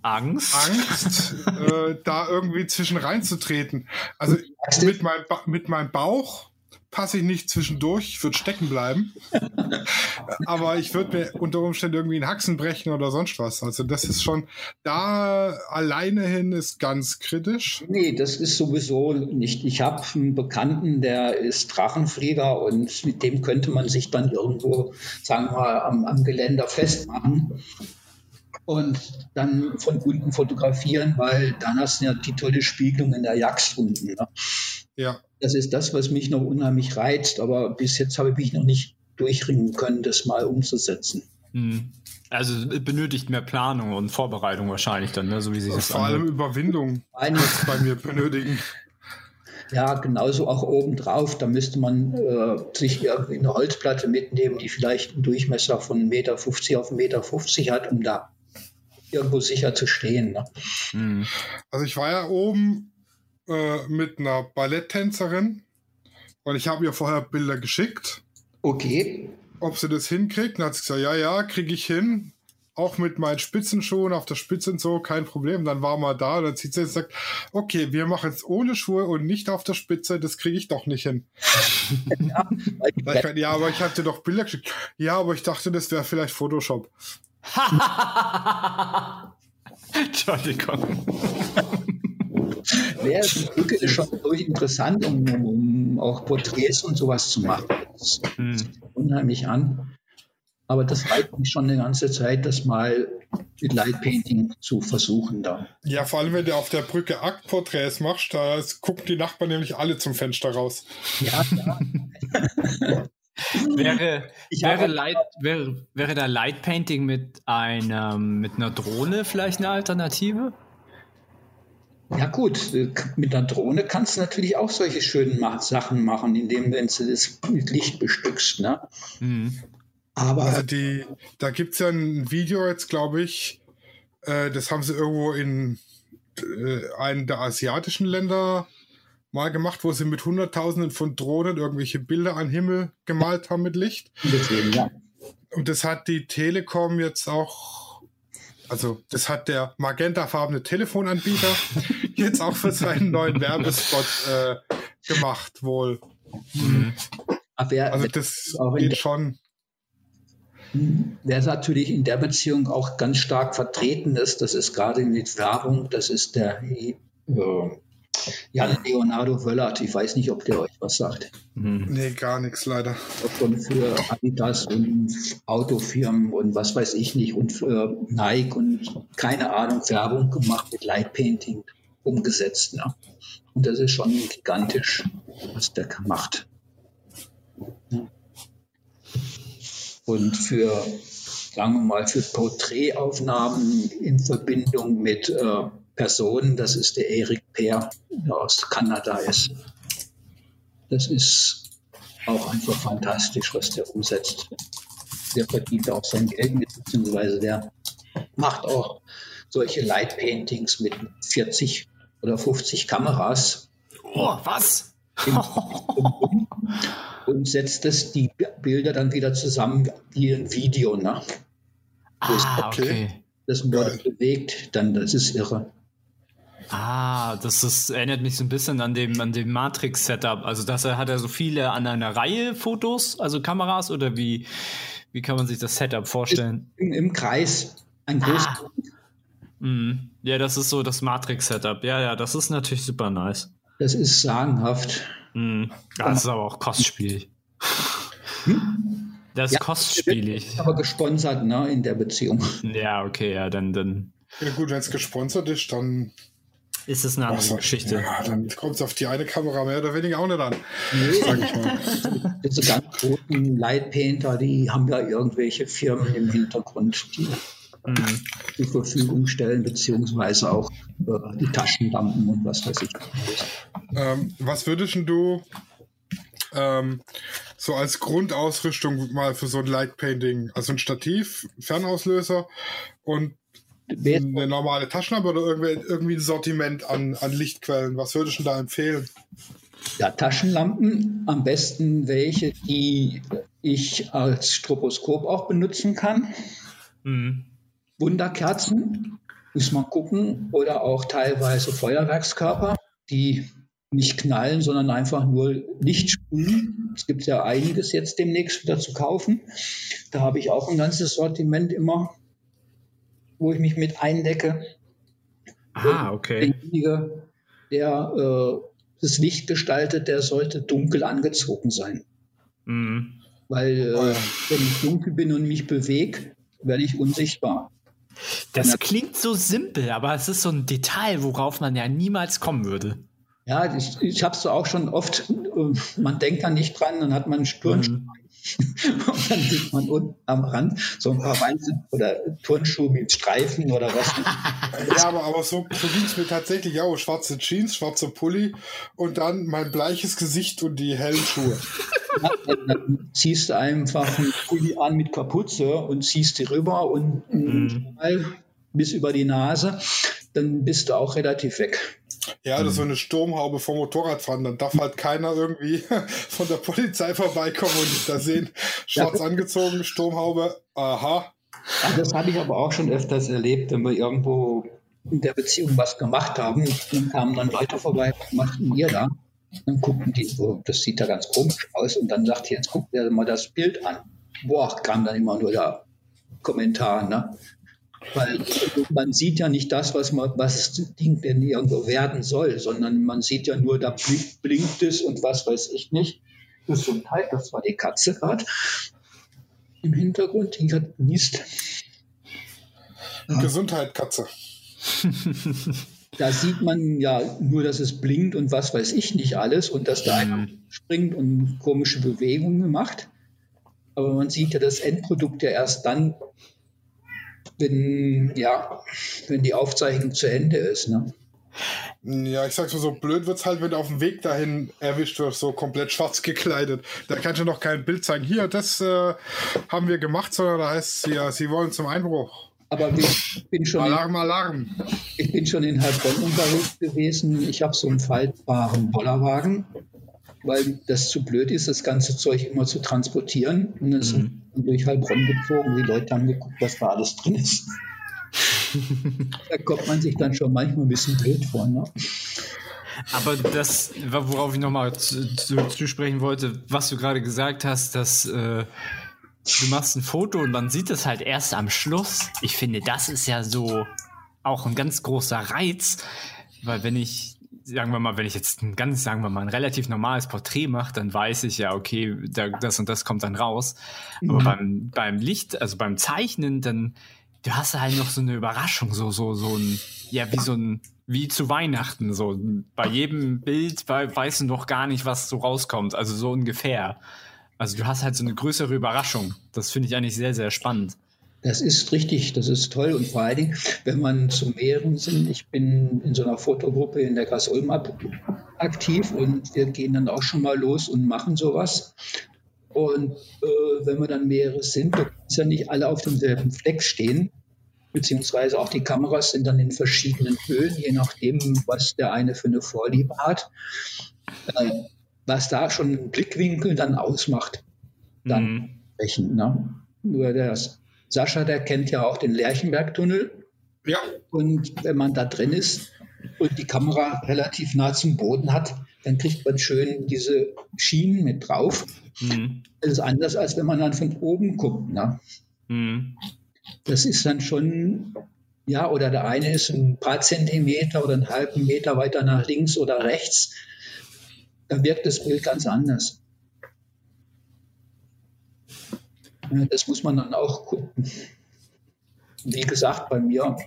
Angst, Angst äh, da irgendwie zwischen reinzutreten. Also mit, mein mit meinem Bauch passe ich nicht zwischendurch, ich würde stecken bleiben. Aber ich würde mir unter Umständen irgendwie einen Haxen brechen oder sonst was. Also das ist schon, da alleine hin ist ganz kritisch. Nee, das ist sowieso nicht. Ich habe einen Bekannten, der ist Drachenflieger und mit dem könnte man sich dann irgendwo, sagen wir mal, am, am Geländer festmachen und dann von unten fotografieren, weil dann hast du ja die tolle Spiegelung in der Jagd unten. Ne? Ja. Das ist das, was mich noch unheimlich reizt, aber bis jetzt habe ich mich noch nicht durchringen können, das mal umzusetzen. Hm. Also benötigt mehr Planung und Vorbereitung wahrscheinlich dann, ne? so wie sich das Vor allem Überwindung muss bei mir benötigen. Ja, genauso auch obendrauf. Da müsste man äh, sich irgendwie eine Holzplatte mitnehmen, die vielleicht einen Durchmesser von 1,50 Meter auf 1,50 Meter hat, um da irgendwo sicher zu stehen. Ne? Hm. Also ich war ja oben äh, mit einer Balletttänzerin und ich habe ihr vorher Bilder geschickt. Okay. Ob sie das hinkriegt. Dann hat sie gesagt, ja, ja, kriege ich hin. Auch mit meinen Spitzenschuhen auf der Spitze und so, kein Problem. Dann war mal da, dann zieht sie und sagt, okay, wir machen es ohne Schuhe und nicht auf der Spitze, das kriege ich doch nicht hin. ja, ja, aber ich hatte doch Bilder geschickt. Ja, aber ich dachte, das wäre vielleicht Photoshop. Entschuldigung. Naja, die Brücke ist schon durch interessant, um, um, auch Porträts und sowas zu machen. Das hm. unheimlich an. Aber das reizt mich schon eine ganze Zeit, das mal mit Lightpainting zu versuchen da. Ja, vor allem, wenn du auf der Brücke Aktporträts machst, da gucken die Nachbarn nämlich alle zum Fenster raus. Ja, ja. wäre, wäre, Light, wäre, wäre da Lightpainting mit, einer, mit einer Drohne vielleicht eine Alternative? Ja gut, mit einer Drohne kannst du natürlich auch solche schönen Sachen machen, indem du das mit Licht bestückst. Ne? Mhm. Aber also die, da gibt es ja ein Video jetzt, glaube ich, äh, das haben sie irgendwo in äh, einem der asiatischen Länder mal gemacht, wo sie mit Hunderttausenden von Drohnen irgendwelche Bilder an Himmel gemalt haben mit Licht. Deswegen, ja. Und das hat die Telekom jetzt auch, also das hat der magentafarbene Telefonanbieter jetzt auch für seinen neuen Werbespot äh, gemacht, wohl. Mhm. Also das geht schon. Wer natürlich in der Beziehung auch ganz stark vertreten ist, das ist gerade mit Werbung, das ist der äh, ja, Leonardo Wöllert, ich weiß nicht, ob der euch was sagt. Mhm. Nee, gar nichts leider. Schon für Adidas und Autofirmen und was weiß ich nicht und für Nike und keine Ahnung, Werbung gemacht mit Lightpainting umgesetzt. Ne? Und das ist schon gigantisch, was der macht. Und für, sagen wir mal, für Porträtaufnahmen in Verbindung mit äh, Person, das ist der Erik Peer, der aus Kanada ist. Das ist auch einfach fantastisch, was der umsetzt. Der verdient auch sein Geld mit, beziehungsweise der macht auch solche Light Paintings mit 40 oder 50 Kameras. Oh, was? und setzt das die Bilder dann wieder zusammen wie ein Video, ne? Ah, okay. Das Model bewegt, dann das ist irre. Ah, das ist, erinnert mich so ein bisschen an dem, an dem Matrix-Setup. Also das hat er so viele an einer Reihe Fotos, also Kameras, oder wie, wie kann man sich das Setup vorstellen? Im, im Kreis. Ein großes. Ah. Mhm. Ja, das ist so das Matrix-Setup. Ja, ja, das ist natürlich super nice. Das ist sagenhaft. Mhm. Das ist aber auch kostspielig. Hm? Das ist ja, kostspielig. Aber gesponsert, ne, in der Beziehung. Ja, okay, ja, dann, dann. Ja, gut, wenn es gesponsert ist, dann ist es eine andere Geschichte. Ja, dann kommt es auf die eine Kamera mehr oder weniger auch nicht an. Nee. Sag ich mal. Diese ganz großen Lightpainter, die haben ja irgendwelche Firmen im Hintergrund, die mhm. zur Verfügung stellen, beziehungsweise auch äh, die Taschenlampen und was weiß ich. Ähm, was würdest du ähm, so als Grundausrüstung mal für so ein Lightpainting, also ein Stativ, Fernauslöser und eine normale Taschenlampe oder irgendwie, irgendwie ein Sortiment an, an Lichtquellen? Was würdest du da empfehlen? Ja, Taschenlampen, am besten welche, die ich als Stroboskop auch benutzen kann. Mhm. Wunderkerzen, muss man gucken, oder auch teilweise Feuerwerkskörper, die nicht knallen, sondern einfach nur Licht sprühen. Es gibt ja einiges jetzt demnächst wieder zu kaufen. Da habe ich auch ein ganzes Sortiment immer wo ich mich mit eindecke. Ah, okay. Derjenige, der äh, das Licht gestaltet, der sollte dunkel angezogen sein. Mhm. Weil äh, wenn ich dunkel bin und mich bewege, werde ich unsichtbar. Das klingt so simpel, aber es ist so ein Detail, worauf man ja niemals kommen würde. Ja, ich, ich habe es auch schon oft, äh, man denkt da nicht dran, dann hat man einen Sturnschuh mhm. Und dann sieht man unten am Rand so ein paar weiße oder Turnschuhe mit Streifen oder was. ja, aber, aber so, so ging es mir tatsächlich auch. Schwarze Jeans, schwarze Pulli und dann mein bleiches Gesicht und die hellen Schuhe. Ja, dann ziehst du einfach einen Pulli an mit Kapuze und ziehst die rüber und mhm. bis über die Nase, dann bist du auch relativ weg. Ja, das ist so eine Sturmhaube vom Motorradfahren. Dann darf halt keiner irgendwie von der Polizei vorbeikommen und da sehen. Schwarz angezogen, Sturmhaube. Aha. Ja, das habe ich aber auch schon öfters erlebt, wenn wir irgendwo in der Beziehung was gemacht haben. Dann kamen dann Leute vorbei, was machten ihr da? Dann guckten die, oh, das sieht ja ganz komisch aus. Und dann sagt ihr, jetzt guckt ihr mal das Bild an. Boah, kam dann immer nur der Kommentar, ne? Weil man sieht ja nicht das, was, man, was das Ding denn irgendwo werden soll, sondern man sieht ja nur, da blinkt, blinkt es und was weiß ich nicht. Gesundheit, das war die Katze gerade im Hintergrund, die hat genießt. Ja. Gesundheit, Katze. da sieht man ja nur, dass es blinkt und was weiß ich nicht alles und dass da einer mhm. springt und komische Bewegungen macht. Aber man sieht ja das Endprodukt ja erst dann, wenn, ja, wenn die Aufzeichnung zu Ende ist. Ne? Ja, ich sag's mal so, blöd wird's halt, wenn du auf dem Weg dahin erwischt wirst, so komplett schwarz gekleidet. Da kannst du noch kein Bild zeigen. Hier, das äh, haben wir gemacht, sondern da heißt es ja, sie wollen zum Einbruch. Aber ich bin schon. Alarm, Alarm. Ich bin schon in Heilbronn unterwegs gewesen. Ich habe so einen faltbaren Bollerwagen weil das zu blöd ist, das ganze Zeug immer zu transportieren. Und dann sind mhm. durch Heilbronn gezogen, die Leute haben geguckt, was da alles drin ist. da kommt man sich dann schon manchmal ein bisschen blöd vor. Ne? Aber das, worauf ich nochmal zu, zu, zu, sprechen wollte, was du gerade gesagt hast, dass äh, du machst ein Foto und man sieht es halt erst am Schluss. Ich finde, das ist ja so auch ein ganz großer Reiz, weil wenn ich sagen wir mal, wenn ich jetzt ein ganz, sagen wir mal, ein relativ normales Porträt mache, dann weiß ich ja, okay, da, das und das kommt dann raus. Aber mhm. beim, beim Licht, also beim Zeichnen, dann, du hast halt noch so eine Überraschung, so, so, so ein, ja, wie so ein, wie zu Weihnachten, so. Bei jedem Bild weißt du noch gar nicht, was so rauskommt, also so ungefähr. Also du hast halt so eine größere Überraschung. Das finde ich eigentlich sehr, sehr spannend. Das ist richtig, das ist toll. Und vor allen Dingen, wenn man zu mehreren sind, ich bin in so einer Fotogruppe in der Gasolm aktiv und wir gehen dann auch schon mal los und machen sowas. Und äh, wenn wir dann mehrere sind, dann können ja nicht alle auf demselben Fleck stehen, beziehungsweise auch die Kameras sind dann in verschiedenen Höhen, je nachdem, was der eine für eine Vorliebe hat. Äh, was da schon einen Blickwinkel dann ausmacht, dann mhm. sprechen. Ne? Nur das Sascha, der kennt ja auch den Lerchenbergtunnel. Ja. Und wenn man da drin ist, und die Kamera relativ nah zum Boden hat, dann kriegt man schön diese Schienen mit drauf. Mhm. Das ist anders, als wenn man dann von oben guckt. Ne? Mhm. Das ist dann schon, ja, oder der eine ist ein paar Zentimeter oder einen halben Meter weiter nach links oder rechts. Dann wirkt das Bild ganz anders. Das muss man dann auch gucken. Wie gesagt, bei mir auf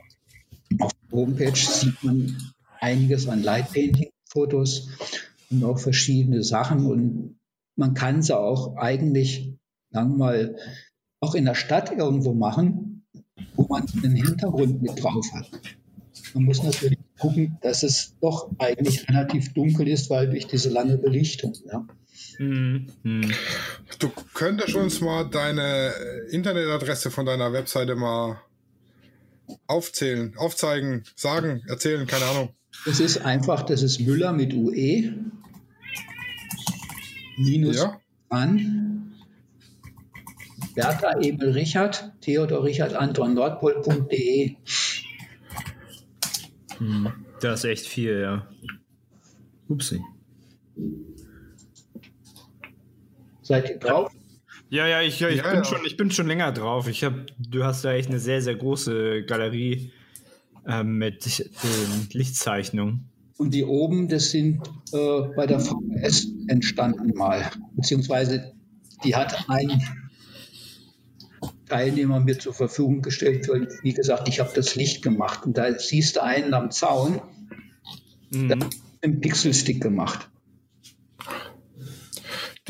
der Homepage sieht man einiges an Light Painting Fotos und auch verschiedene Sachen und man kann sie auch eigentlich, sagen wir mal, auch in der Stadt irgendwo machen, wo man einen Hintergrund mit drauf hat. Man muss natürlich gucken, dass es doch eigentlich relativ dunkel ist, weil durch diese lange Belichtung. Ja. Mhm. Du könntest uns mal deine Internetadresse von deiner Webseite mal aufzählen, aufzeigen, sagen, erzählen, keine Ahnung. Es ist einfach, das ist Müller mit UE. Minus ja. an. Bertha Emil Richard, Theodor Richard Anton Nordpol.de. Hm, das ist echt viel, ja. Upsi. Seid ihr drauf? Ja, ja, ich, ich, ja, bin, ja. Schon, ich bin schon länger drauf. Ich hab, du hast da echt eine sehr, sehr große Galerie äh, mit äh, Lichtzeichnungen. Und die oben, das sind äh, bei der VS entstanden mal. Beziehungsweise die hat ein Teilnehmer mir zur Verfügung gestellt. Weil, wie gesagt, ich habe das Licht gemacht. Und da siehst du einen am Zaun, mhm. der hat einen Pixelstick gemacht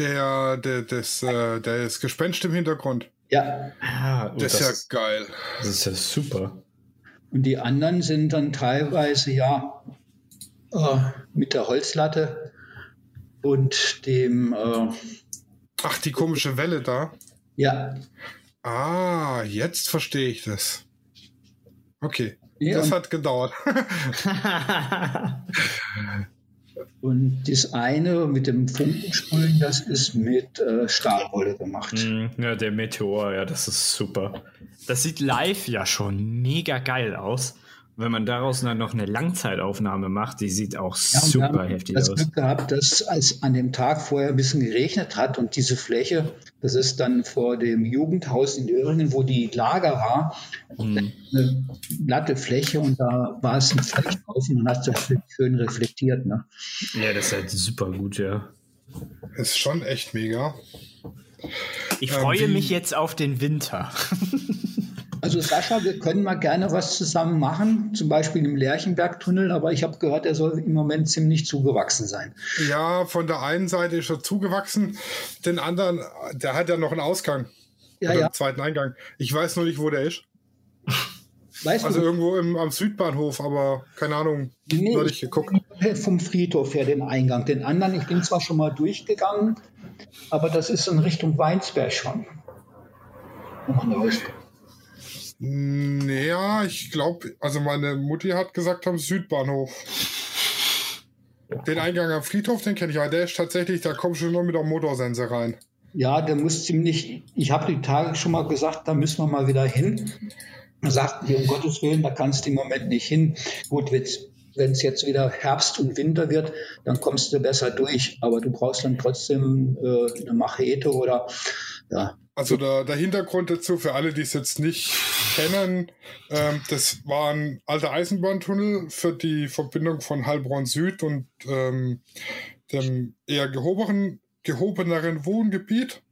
der, der, das, äh, das Gespenst im Hintergrund. Ja. Ah, das, das ist ja geil. Das ist ja super. Und die anderen sind dann teilweise ja äh, mit der Holzlatte und dem. Äh, Ach, die komische Welle da. Ja. Ah, jetzt verstehe ich das. Okay. Ja, das hat gedauert. Und das eine mit dem Funkensprühen, das ist mit äh, Stahlwolle gemacht. Mm, ja, der Meteor, ja, das ist super. Das sieht live ja schon mega geil aus wenn man daraus dann noch eine Langzeitaufnahme macht, die sieht auch ja, super heftig das aus. Glück gehabt, dass als an dem Tag vorher ein bisschen geregnet hat und diese Fläche, das ist dann vor dem Jugendhaus in Öhringen, wo die Lager war, hm. eine glatte Fläche und da war es ein Flächenauf und dann hat es schön reflektiert. Ne? Ja, das ist halt super gut, ja. Ist schon echt mega. Ich freue ähm, mich jetzt auf den Winter. Also Sascha, wir können mal gerne was zusammen machen, zum Beispiel im Lerchenbergtunnel, aber ich habe gehört, er soll im Moment ziemlich zugewachsen sein. Ja, von der einen Seite ist er zugewachsen, den anderen, der hat ja noch einen Ausgang. Ja, ja. Einen zweiten Eingang. Ich weiß noch nicht, wo der ist. Weißt also du? irgendwo im, am Südbahnhof, aber keine Ahnung, nee, würde ich geguckt. Vom Friedhof her den Eingang. Den anderen, ich bin zwar schon mal durchgegangen, aber das ist in Richtung Weinsberg schon. Noch eine ja, ich glaube, also meine Mutti hat gesagt am Südbahnhof. Den Eingang am Friedhof, den kenne ich, aber der ist tatsächlich, da kommst du nur mit der Motorsense rein. Ja, der muss ziemlich, ich habe die Tage schon mal gesagt, da müssen wir mal wieder hin. Da sagten die, um Gottes Willen, da kannst du im Moment nicht hin. Gut, wenn es jetzt wieder Herbst und Winter wird, dann kommst du besser durch. Aber du brauchst dann trotzdem äh, eine Machete oder ja, also der, der Hintergrund dazu, für alle, die es jetzt nicht kennen, ähm, das war ein alter Eisenbahntunnel für die Verbindung von Heilbronn Süd und ähm, dem eher gehobenen, gehobeneren Wohngebiet.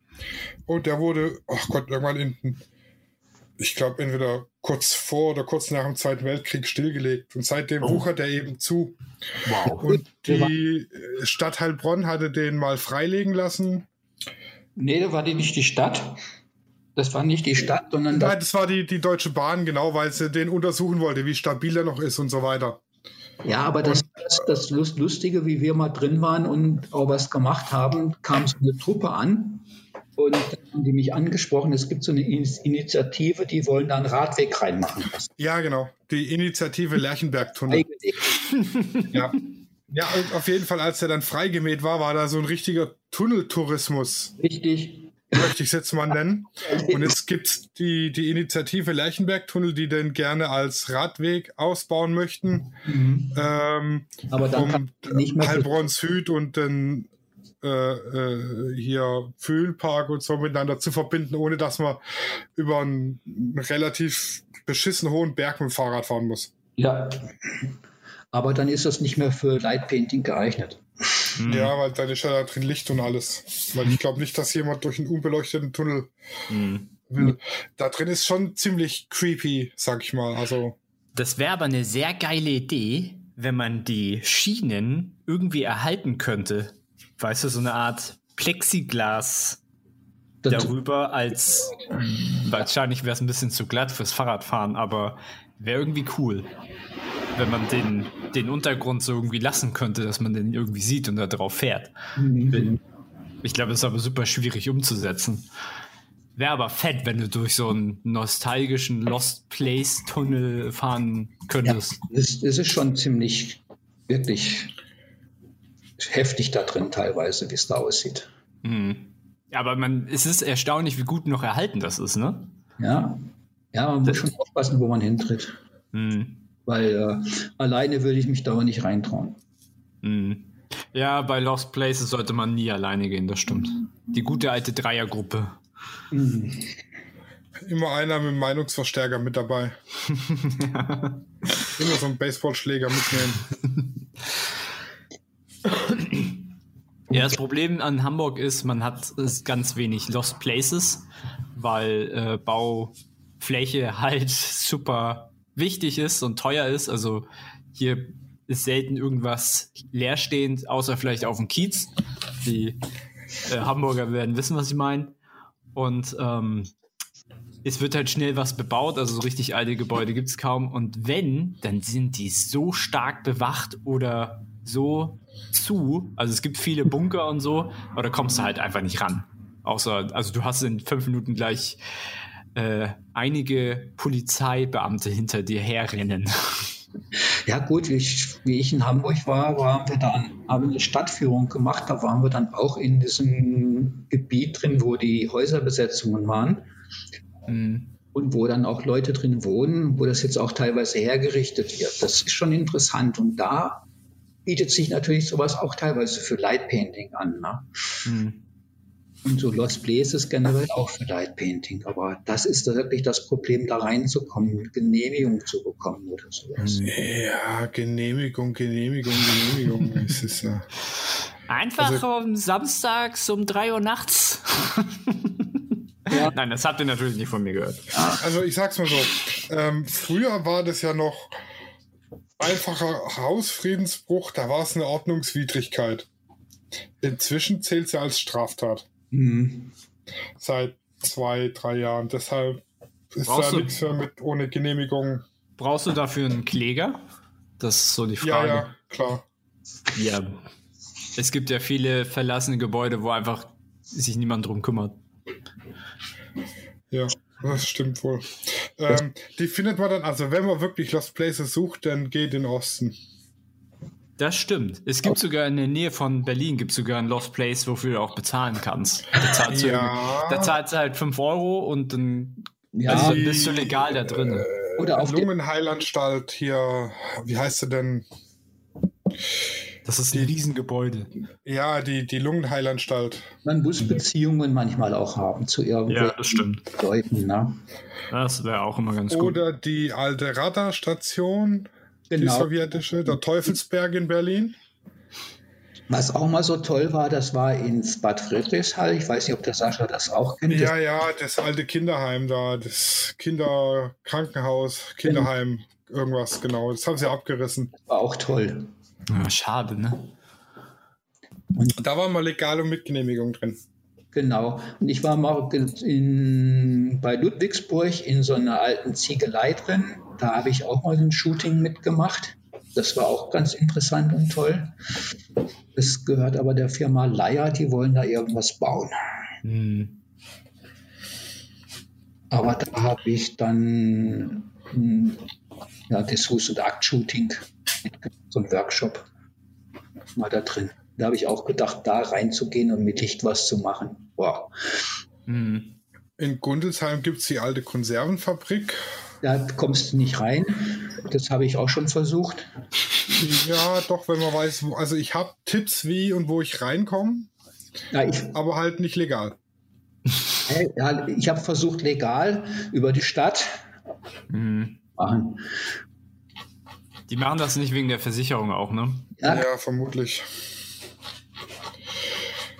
Und der wurde, ach Gott, irgendwann in, ich glaube, entweder kurz vor oder kurz nach dem Zweiten Weltkrieg stillgelegt. Und seitdem oh. wuchert er eben zu. Wow. Und die Stadt Heilbronn hatte den mal freilegen lassen Nee, das war die nicht die Stadt. Das war nicht die Stadt, sondern. Nein, das war die, die Deutsche Bahn, genau, weil sie den untersuchen wollte, wie stabil er noch ist und so weiter. Ja, aber das, das, das Lustige, wie wir mal drin waren und auch was gemacht haben, kam so eine Truppe an und haben die mich angesprochen, es gibt so eine Initiative, die wollen da einen Radweg reinmachen. Ja, genau. Die Initiative Lerchenbergtunnel. ja. Ja, auf jeden Fall, als er dann freigemäht war, war da so ein richtiger Tunneltourismus. Richtig. möchte ich es jetzt mal nennen. Und jetzt gibt es die, die Initiative Lerchenberg-Tunnel, die den gerne als Radweg ausbauen möchten. Mhm. Ähm, Aber dann um nicht mehr Heilbronn Süd und den äh, äh, hier Fühlpark und so miteinander zu verbinden, ohne dass man über einen relativ beschissen hohen Berg mit dem Fahrrad fahren muss. Ja, aber dann ist das nicht mehr für Lightpainting geeignet. Mhm. Ja, weil dann ist ja da drin Licht und alles. Weil ich glaube nicht, dass jemand durch einen unbeleuchteten Tunnel mhm. will. Da drin ist schon ziemlich creepy, sag ich mal. Also. Das wäre aber eine sehr geile Idee, wenn man die Schienen irgendwie erhalten könnte. Weißt du, so eine Art Plexiglas darüber, als wahrscheinlich wäre es ein bisschen zu glatt fürs Fahrradfahren, aber wäre irgendwie cool wenn man den, den Untergrund so irgendwie lassen könnte, dass man den irgendwie sieht und da drauf fährt. Mhm. Ich glaube, das ist aber super schwierig umzusetzen. Wäre aber fett, wenn du durch so einen nostalgischen Lost Place Tunnel fahren könntest. Ja, es, es ist schon ziemlich, wirklich heftig da drin teilweise, wie es da aussieht. Mhm. Aber man, es ist erstaunlich, wie gut noch erhalten das ist, ne? Ja. Ja, man das muss schon aufpassen, wo man hintritt. Mhm weil äh, alleine würde ich mich da auch nicht reintrauen. Mhm. Ja, bei Lost Places sollte man nie alleine gehen, das stimmt. Die gute alte Dreiergruppe. Mhm. Immer einer mit Meinungsverstärker mit dabei. Immer so einen Baseballschläger mitnehmen. Ja, das Problem an Hamburg ist, man hat ganz wenig Lost Places, weil äh, Baufläche halt super wichtig ist und teuer ist. Also hier ist selten irgendwas leerstehend, außer vielleicht auf dem Kiez. Die äh, Hamburger werden wissen, was ich meine. Und ähm, es wird halt schnell was bebaut, also so richtig alte Gebäude gibt es kaum. Und wenn, dann sind die so stark bewacht oder so zu. Also es gibt viele Bunker und so, aber da kommst du halt einfach nicht ran. Außer, also du hast in fünf Minuten gleich äh, einige Polizeibeamte hinter dir herrennen. Ja gut, ich, wie ich in Hamburg war, waren wir dann, haben eine Stadtführung gemacht, da waren wir dann auch in diesem Gebiet drin, wo die Häuserbesetzungen waren. Mhm. Und wo dann auch Leute drin wohnen, wo das jetzt auch teilweise hergerichtet wird. Das ist schon interessant. Und da bietet sich natürlich sowas auch teilweise für Lightpainting an. Ne? Mhm. Und so Lost Places generell auch für Light Painting. Aber das ist wirklich das Problem, da reinzukommen, Genehmigung zu bekommen oder sowas. Ja, Genehmigung, Genehmigung, Genehmigung. es ist ja. Einfach also, um samstags um drei Uhr nachts. ja. Nein, das habt ihr natürlich nicht von mir gehört. Also ich sag's mal so. Ähm, früher war das ja noch einfacher Hausfriedensbruch, da war es eine Ordnungswidrigkeit. Inzwischen zählt es ja als Straftat. Mhm. Seit zwei, drei Jahren. Deshalb ist Brauchst da nichts mehr mit ohne Genehmigung. Brauchst du dafür einen Kläger? Das ist so die Frage. Ja, ja, klar. Ja. Es gibt ja viele verlassene Gebäude, wo einfach sich niemand drum kümmert. Ja, das stimmt wohl. Ähm, die findet man dann, also wenn man wirklich Lost Places sucht, dann geht in den Osten. Das stimmt. Es gibt sogar in der Nähe von Berlin gibt sogar ein Lost Place, wofür du auch bezahlen kannst. Da zahlst, ja. du, da zahlst du halt 5 Euro und dann ja, also bist du legal da drin. Äh, Oder auf Lungenheilanstalt hier, wie heißt sie denn? Das ist ein Riesengebäude. Ja, die, die Lungenheilanstalt. Man muss Beziehungen manchmal auch haben zu irgendwelchen ja, das stimmt. Leuten. Ne? Das wäre auch immer ganz Oder gut. Oder die alte Radarstation. Genau. Die sowjetische, der Teufelsberg in Berlin. Was auch mal so toll war, das war in Bad Friedrichshall. Ich weiß nicht, ob der Sascha das auch kennt. Ja, ja, das alte Kinderheim da, das Kinderkrankenhaus, Kinderheim, irgendwas, genau. Das haben sie abgerissen. War auch toll. Ja, schade, ne? Und da war mal legale Mitgenehmigung drin. Genau. Und ich war mal in, bei Ludwigsburg in so einer alten Ziegelei drin. Da habe ich auch mal ein Shooting mitgemacht. Das war auch ganz interessant und toll. Es gehört aber der Firma Leier, die wollen da irgendwas bauen. Hm. Aber da habe ich dann hm, ja, das Hus- und Akt-Shooting, so ein Workshop mal da drin. Da habe ich auch gedacht, da reinzugehen und mit Licht was zu machen. Wow. Mhm. In Gundelsheim gibt es die alte Konservenfabrik. Da kommst du nicht rein. Das habe ich auch schon versucht. Ja, doch, wenn man weiß, wo, also ich habe Tipps, wie und wo ich reinkomme, ja, ich, aber halt nicht legal. Ja, ich habe versucht, legal über die Stadt mhm. machen. Die machen das nicht wegen der Versicherung auch, ne? Ja, ja vermutlich.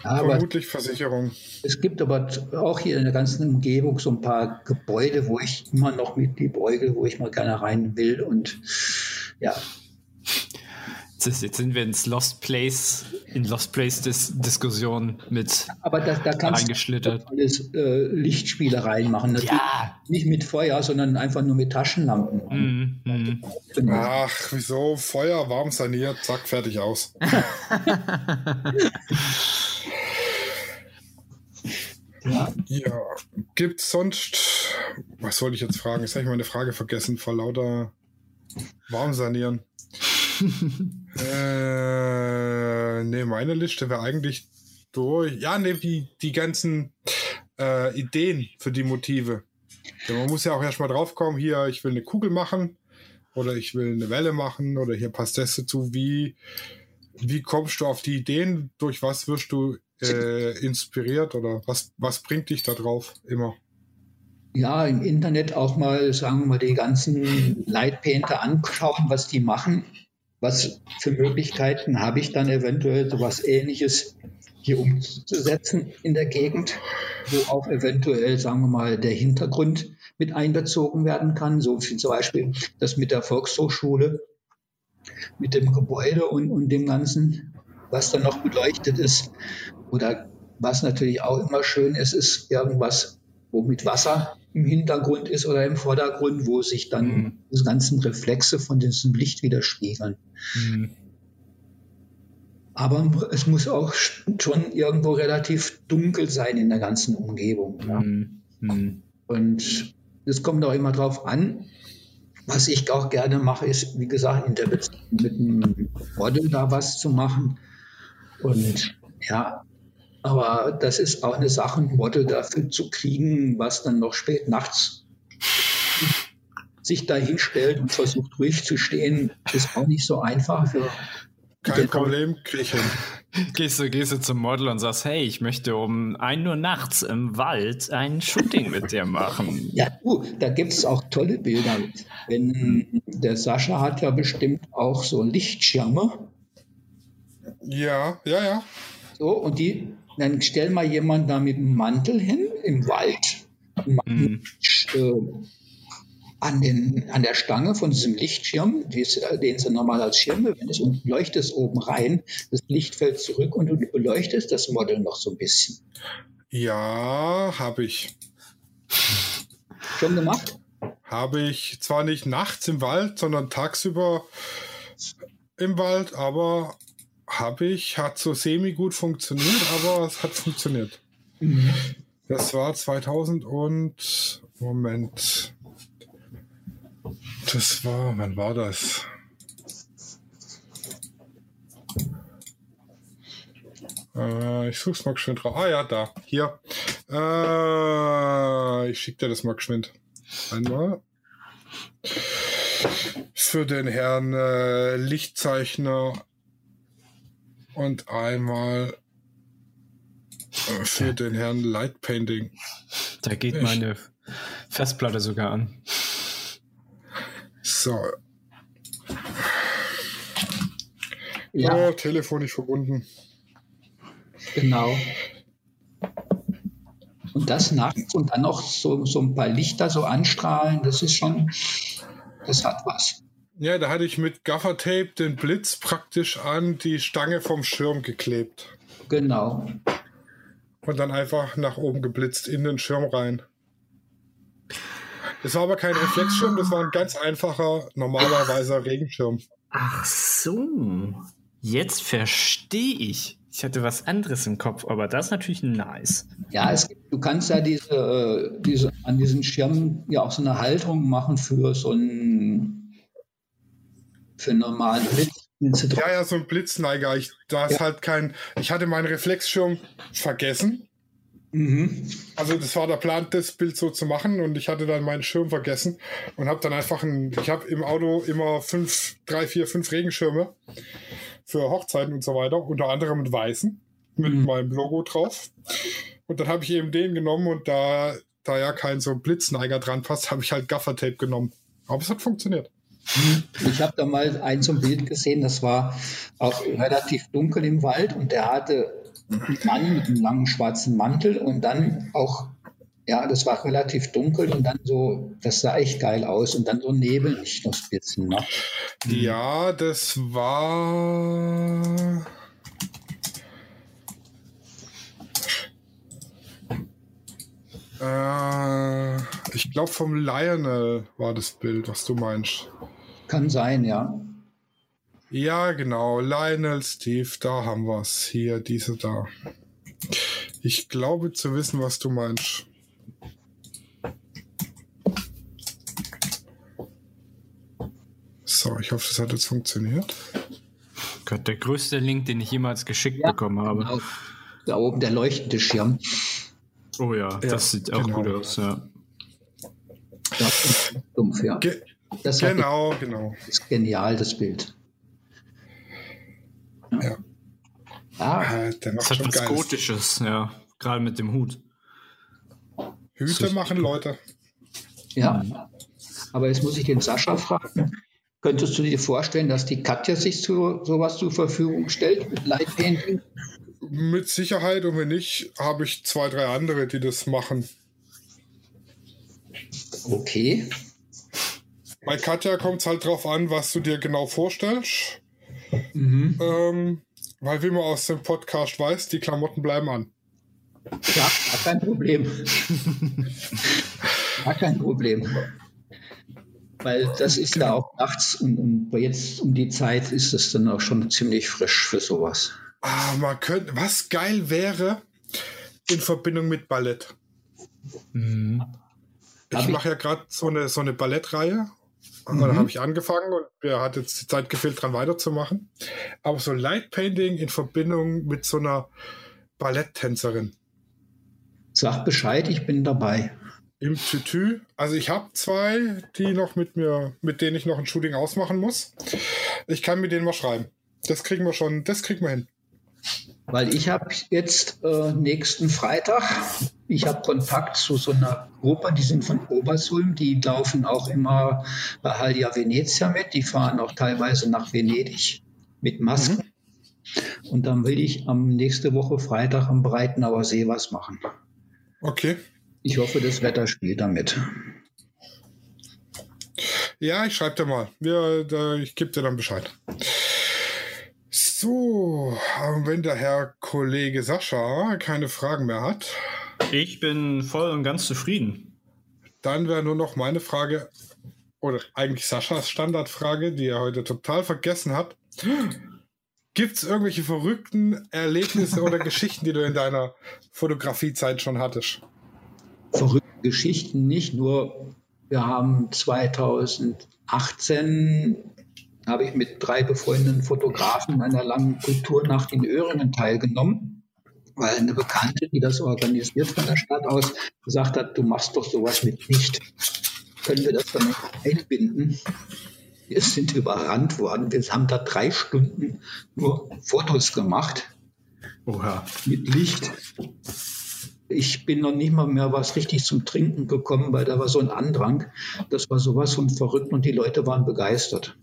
Aber vermutlich Versicherung. Es gibt aber auch hier in der ganzen Umgebung so ein paar Gebäude, wo ich immer noch mit die Beuge, wo ich mal gerne rein will. Und ja, Jetzt sind wir ins Lost Place, in Lost Place Dis Diskussion mit Aber da, da kannst du alles äh, Lichtspiele reinmachen. ja. Nicht mit Feuer, sondern einfach nur mit Taschenlampen. Mm, mm. Ach, wieso? Feuer warm saniert, zack, fertig aus. ja. ja. Gibt es sonst, was wollte ich jetzt fragen? Jetzt habe ich meine Frage vergessen, vor lauter warm sanieren. äh, ne, meine Liste wäre eigentlich durch. Ja, ne, die, die ganzen äh, Ideen für die Motive. Ja, man muss ja auch erstmal draufkommen, hier, ich will eine Kugel machen oder ich will eine Welle machen oder hier passt das dazu. Wie, wie kommst du auf die Ideen? Durch was wirst du äh, inspiriert oder was, was bringt dich da drauf immer? Ja, im Internet auch mal, sagen wir mal, die ganzen Lightpainter anschauen, was die machen. Was für Möglichkeiten habe ich dann eventuell so was Ähnliches hier umzusetzen in der Gegend, wo auch eventuell, sagen wir mal, der Hintergrund mit einbezogen werden kann, so wie zum Beispiel das mit der Volkshochschule, mit dem Gebäude und, und dem Ganzen, was dann noch beleuchtet ist. Oder was natürlich auch immer schön ist, ist irgendwas, wo mit Wasser im Hintergrund ist oder im Vordergrund, wo sich dann mhm. die ganzen Reflexe von diesem Licht widerspiegeln. Mhm. Aber es muss auch schon irgendwo relativ dunkel sein in der ganzen Umgebung. Mhm. mhm. Und es kommt auch immer darauf an, was ich auch gerne mache, ist, wie gesagt, in der Beziehung mit einem Model da was zu machen. Und ja, aber das ist auch eine Sache, ein Model dafür zu kriegen, was dann noch spät nachts sich da hinstellt und versucht ruhig zu stehen, ist auch nicht so einfach. Für Kein Problem, krieg ich hin. Gehst du, gehst du zum Model und sagst, hey, ich möchte um ein Uhr nachts im Wald ein Shooting mit dir machen. Ja, du, da gibt es auch tolle Bilder. Wenn, der Sascha hat ja bestimmt auch so Lichtschirme. Ja, ja, ja. So, und die dann stell mal jemanden da mit einem Mantel hin im Wald. Mhm. Äh, an, den, an der Stange von diesem Lichtschirm, den sie normal als Schirm verwendest, und leuchtest oben rein. Das Licht fällt zurück und du beleuchtest das Model noch so ein bisschen. Ja, habe ich. Schon gemacht? Habe ich zwar nicht nachts im Wald, sondern tagsüber im Wald, aber habe ich, hat so semi gut funktioniert, aber es hat funktioniert. Das war 2000 und Moment. Das war, wann war das? Äh, ich such's mal geschwind drauf. Ah ja, da, hier. Äh, ich schicke dir das mal geschwind. Einmal. Für den Herrn äh, Lichtzeichner und einmal äh, für den Herrn Light Painting. Da geht ich. meine Festplatte sogar an. So. Ja. Oh, Telefon nicht verbunden. Genau. Und das nachts und dann noch so, so ein paar Lichter so anstrahlen, das ist schon, das hat was. Ja, da hatte ich mit Gaffertape den Blitz praktisch an die Stange vom Schirm geklebt. Genau. Und dann einfach nach oben geblitzt in den Schirm rein. Das war aber kein Reflexschirm, das war ein ganz einfacher, normalerweise Regenschirm. Ach so. Jetzt verstehe ich. Ich hatte was anderes im Kopf, aber das ist natürlich nice. Ja, es, du kannst ja diese, äh, diese, an diesen Schirmen ja auch so eine Halterung machen für so ein für normalen Blitz. Ja, ja, so ein Blitzneiger. Ich, da ist ja. halt kein. Ich hatte meinen Reflexschirm vergessen. Mhm. Also das war der Plan, das Bild so zu machen und ich hatte dann meinen Schirm vergessen und habe dann einfach ein, ich habe im Auto immer fünf, drei, vier, fünf Regenschirme für Hochzeiten und so weiter, unter anderem mit weißen, mit mhm. meinem Logo drauf. Und dann habe ich eben den genommen und da, da ja kein so Blitzneiger dran passt, habe ich halt Gaffertape genommen. Aber es hat funktioniert. Ich habe da mal ein ein Bild gesehen, das war auch relativ dunkel im Wald und der hatte einen Mann mit einem langen schwarzen Mantel und dann auch, ja, das war relativ dunkel und dann so, das sah echt geil aus und dann so Nebel nicht noch Spitzen. Ne? Ja, das war. Äh, ich glaube, vom Lionel war das Bild, was du meinst. Kann sein, ja. Ja, genau. Lionel, Steve, da haben wir es. Hier, diese da. Ich glaube zu wissen, was du meinst. So, ich hoffe, das hat jetzt funktioniert. Gott, der größte Link, den ich jemals geschickt ja, bekommen habe. Genau. Da oben der leuchtende Schirm. Oh ja, ja das sieht auch genau. gut aus, ja. Das ist dumpf, ja. Ge das genau, genau. ist genial, das Bild. Ja. Ah, ah das hat was Geiles. Gotisches, ja. Gerade mit dem Hut. Hüte machen Leute. Ja. Aber jetzt muss ich den Sascha fragen. Könntest du dir vorstellen, dass die Katja sich zu, sowas zur Verfügung stellt mit Lightpainting? Mit Sicherheit und wenn nicht, habe ich zwei, drei andere, die das machen. Okay. Bei Katja kommt es halt drauf an, was du dir genau vorstellst. Mhm. Ähm, weil wie man aus dem Podcast weiß, die Klamotten bleiben an. Ja, kein Problem. gar kein Problem. Weil das ist ja auch nachts und, und jetzt um die Zeit ist es dann auch schon ziemlich frisch für sowas. Ah, man könnte, was geil wäre in Verbindung mit Ballett. Mhm. Ich mache ja gerade so eine, so eine Ballettreihe Mhm. Da habe ich angefangen und mir hat jetzt die Zeit gefehlt, dran weiterzumachen. Aber so Light Painting in Verbindung mit so einer Balletttänzerin. Sag Bescheid, ich bin dabei. Im Tütü. Also ich habe zwei, die noch mit mir, mit denen ich noch ein Shooting ausmachen muss. Ich kann mit denen mal schreiben. Das kriegen wir schon, das kriegen wir hin. Weil ich habe jetzt äh, nächsten Freitag, ich habe Kontakt zu so einer Gruppe, die sind von Obersulm, die laufen auch immer bei Halia Venezia mit, die fahren auch teilweise nach Venedig mit Masken. Mhm. Und dann will ich am nächste Woche Freitag am Breitenauer See was machen. Okay. Ich hoffe, das Wetter spielt damit. Ja, ich schreibe dir mal. Wir, ich gebe dir dann Bescheid. So, wenn der Herr Kollege Sascha keine Fragen mehr hat. Ich bin voll und ganz zufrieden. Dann wäre nur noch meine Frage, oder eigentlich Saschas Standardfrage, die er heute total vergessen hat. Gibt es irgendwelche verrückten Erlebnisse oder Geschichten, die du in deiner Fotografiezeit schon hattest? Verrückte Geschichten nicht, nur wir haben 2018 habe ich mit drei befreundeten Fotografen einer langen Kulturnacht in Öhringen teilgenommen, weil eine Bekannte, die das organisiert von der Stadt aus, gesagt hat, du machst doch sowas mit Licht. Können wir das dann einbinden? Wir sind überrannt worden. Wir haben da drei Stunden nur Fotos gemacht. Oha. Mit Licht. Ich bin noch nicht mal mehr was richtig zum Trinken gekommen, weil da war so ein Andrang. Das war sowas von verrückt und die Leute waren begeistert.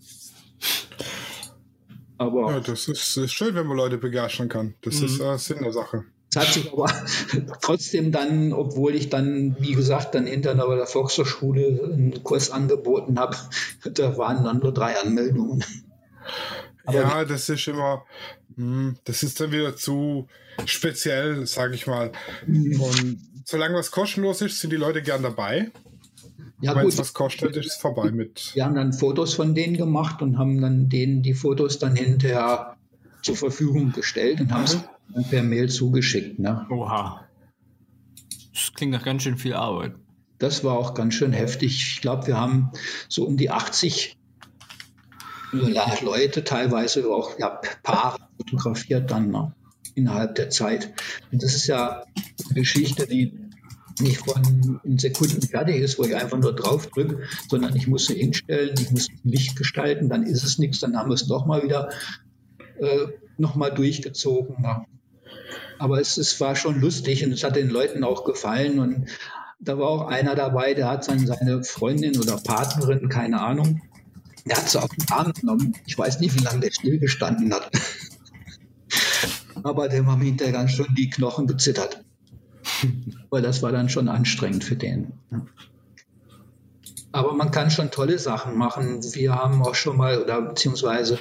Aber ja, das ist, ist, schön, wenn man Leute begeistern kann. Das ist äh, Sinn der Sache. Es hat sich aber trotzdem dann, obwohl ich dann, wie gesagt, dann hinter der Volkshochschule einen Kurs angeboten habe, da waren dann nur drei Anmeldungen. Aber ja, das ist immer, hm, das ist dann wieder zu speziell, sage ich mal. Mhm. Und solange was kostenlos ist, sind die Leute gern dabei. Ja, Wenn es was kostet, ist es vorbei mit. Wir haben dann Fotos von denen gemacht und haben dann denen die Fotos dann hinterher zur Verfügung gestellt und haben es dann per Mail zugeschickt. Ne? Oha. Das klingt nach ganz schön viel Arbeit. Das war auch ganz schön heftig. Ich glaube, wir haben so um die 80 Leute, teilweise auch ja, Paare fotografiert dann ne, innerhalb der Zeit. Und das ist ja Geschichte, die nicht von in Sekunden fertig ist, wo ich einfach nur drauf drücke, sondern ich muss sie hinstellen, ich muss Licht gestalten, dann ist es nichts, dann haben wir es nochmal wieder äh, nochmal durchgezogen. Ja. Aber es, es war schon lustig und es hat den Leuten auch gefallen und da war auch einer dabei, der hat dann seine Freundin oder Partnerin, keine Ahnung, der hat sie auf den Arm genommen. Ich weiß nicht, wie lange der stillgestanden hat. Aber dem haben hinterher ganz schön die Knochen gezittert. Weil das war dann schon anstrengend für den. Aber man kann schon tolle Sachen machen. Wir haben auch schon mal, oder beziehungsweise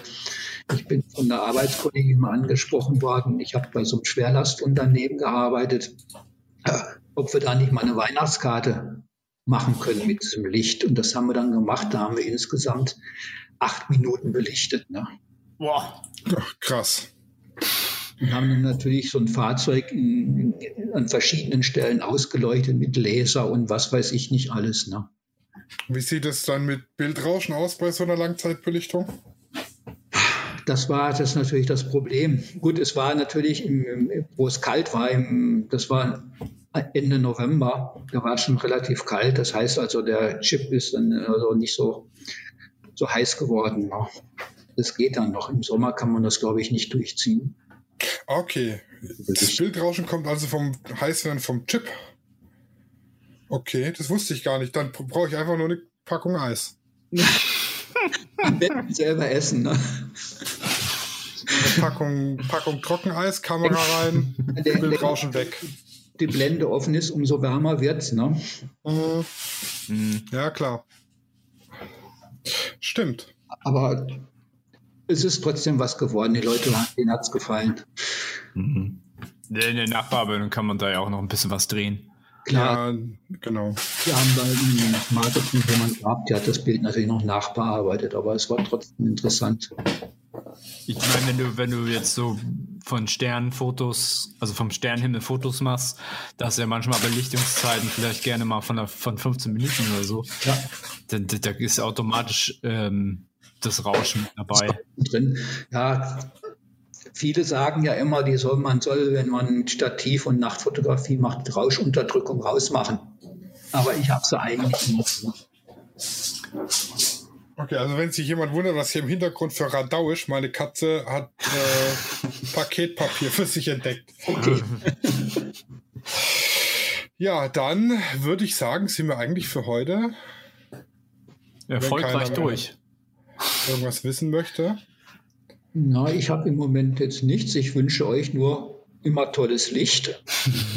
ich bin von der Arbeitskollegin mal angesprochen worden. Ich habe bei so einem Schwerlastunternehmen gearbeitet, ob wir da nicht mal eine Weihnachtskarte machen können mit diesem Licht. Und das haben wir dann gemacht. Da haben wir insgesamt acht Minuten belichtet. Ne? Boah. Ach, krass. Und haben dann natürlich so ein Fahrzeug in, in, an verschiedenen Stellen ausgeleuchtet mit Laser und was weiß ich nicht alles. Ne? Wie sieht es dann mit Bildrauschen aus bei so einer Langzeitbelichtung? Das war das natürlich das Problem. Gut, es war natürlich, im, wo es kalt war, im, das war Ende November, da war es schon relativ kalt. Das heißt also, der Chip ist dann also nicht so, so heiß geworden. Ne? Das geht dann noch. Im Sommer kann man das, glaube ich, nicht durchziehen. Okay. Das Bildrauschen kommt also vom Heißwerden vom Chip. Okay, das wusste ich gar nicht. Dann brauche ich einfach nur eine Packung Eis. Selber essen, ne? Eine Packung, Packung Trockeneis, Kamera rein, Bildrauschen weg die Blende offen ist, umso wärmer wird es. Ne? Mhm. Ja, klar. Stimmt. Aber es ist trotzdem was geworden. Die Leute, denen hat es gefallen. Mhm. In der Nachbearbeitung kann man da ja auch noch ein bisschen was drehen. Klar. Ja, genau. Wir haben da einen Marketing jemand gehabt, der hat das Bild natürlich noch nachbearbeitet, aber es war trotzdem interessant. Ich meine, wenn du, wenn du jetzt so von Sternfotos, also vom Sternhimmel Fotos machst, da hast du ja manchmal Belichtungszeiten vielleicht gerne mal von, der, von 15 Minuten oder so. Ja. Da, da ist automatisch ähm, das Rauschen dabei. Drin. Ja, viele sagen ja immer, die soll, man soll, wenn man mit Stativ und Nachtfotografie macht, Rauschunterdrückung rausmachen. Aber ich habe sie eigentlich nicht. Okay, also wenn sich jemand wundert, was hier im Hintergrund für Radau ist, meine Katze hat äh, Paketpapier für sich entdeckt. Okay. ja, dann würde ich sagen, sind wir eigentlich für heute erfolgreich durch. Irgendwas wissen möchte. Na, ich habe im Moment jetzt nichts. Ich wünsche euch nur immer tolles Licht.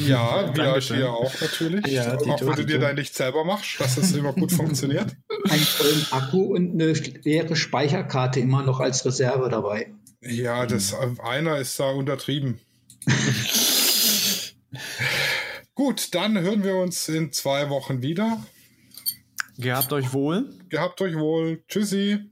Ja, wir hier auch natürlich. Ja, auch wenn du dir dein Licht selber machst, dass es immer gut funktioniert. Einen tollen Akku und eine leere Speicherkarte immer noch als Reserve dabei. Ja, das einer ist da untertrieben. gut, dann hören wir uns in zwei Wochen wieder. Gehabt euch wohl. Gehabt euch wohl. Tschüssi.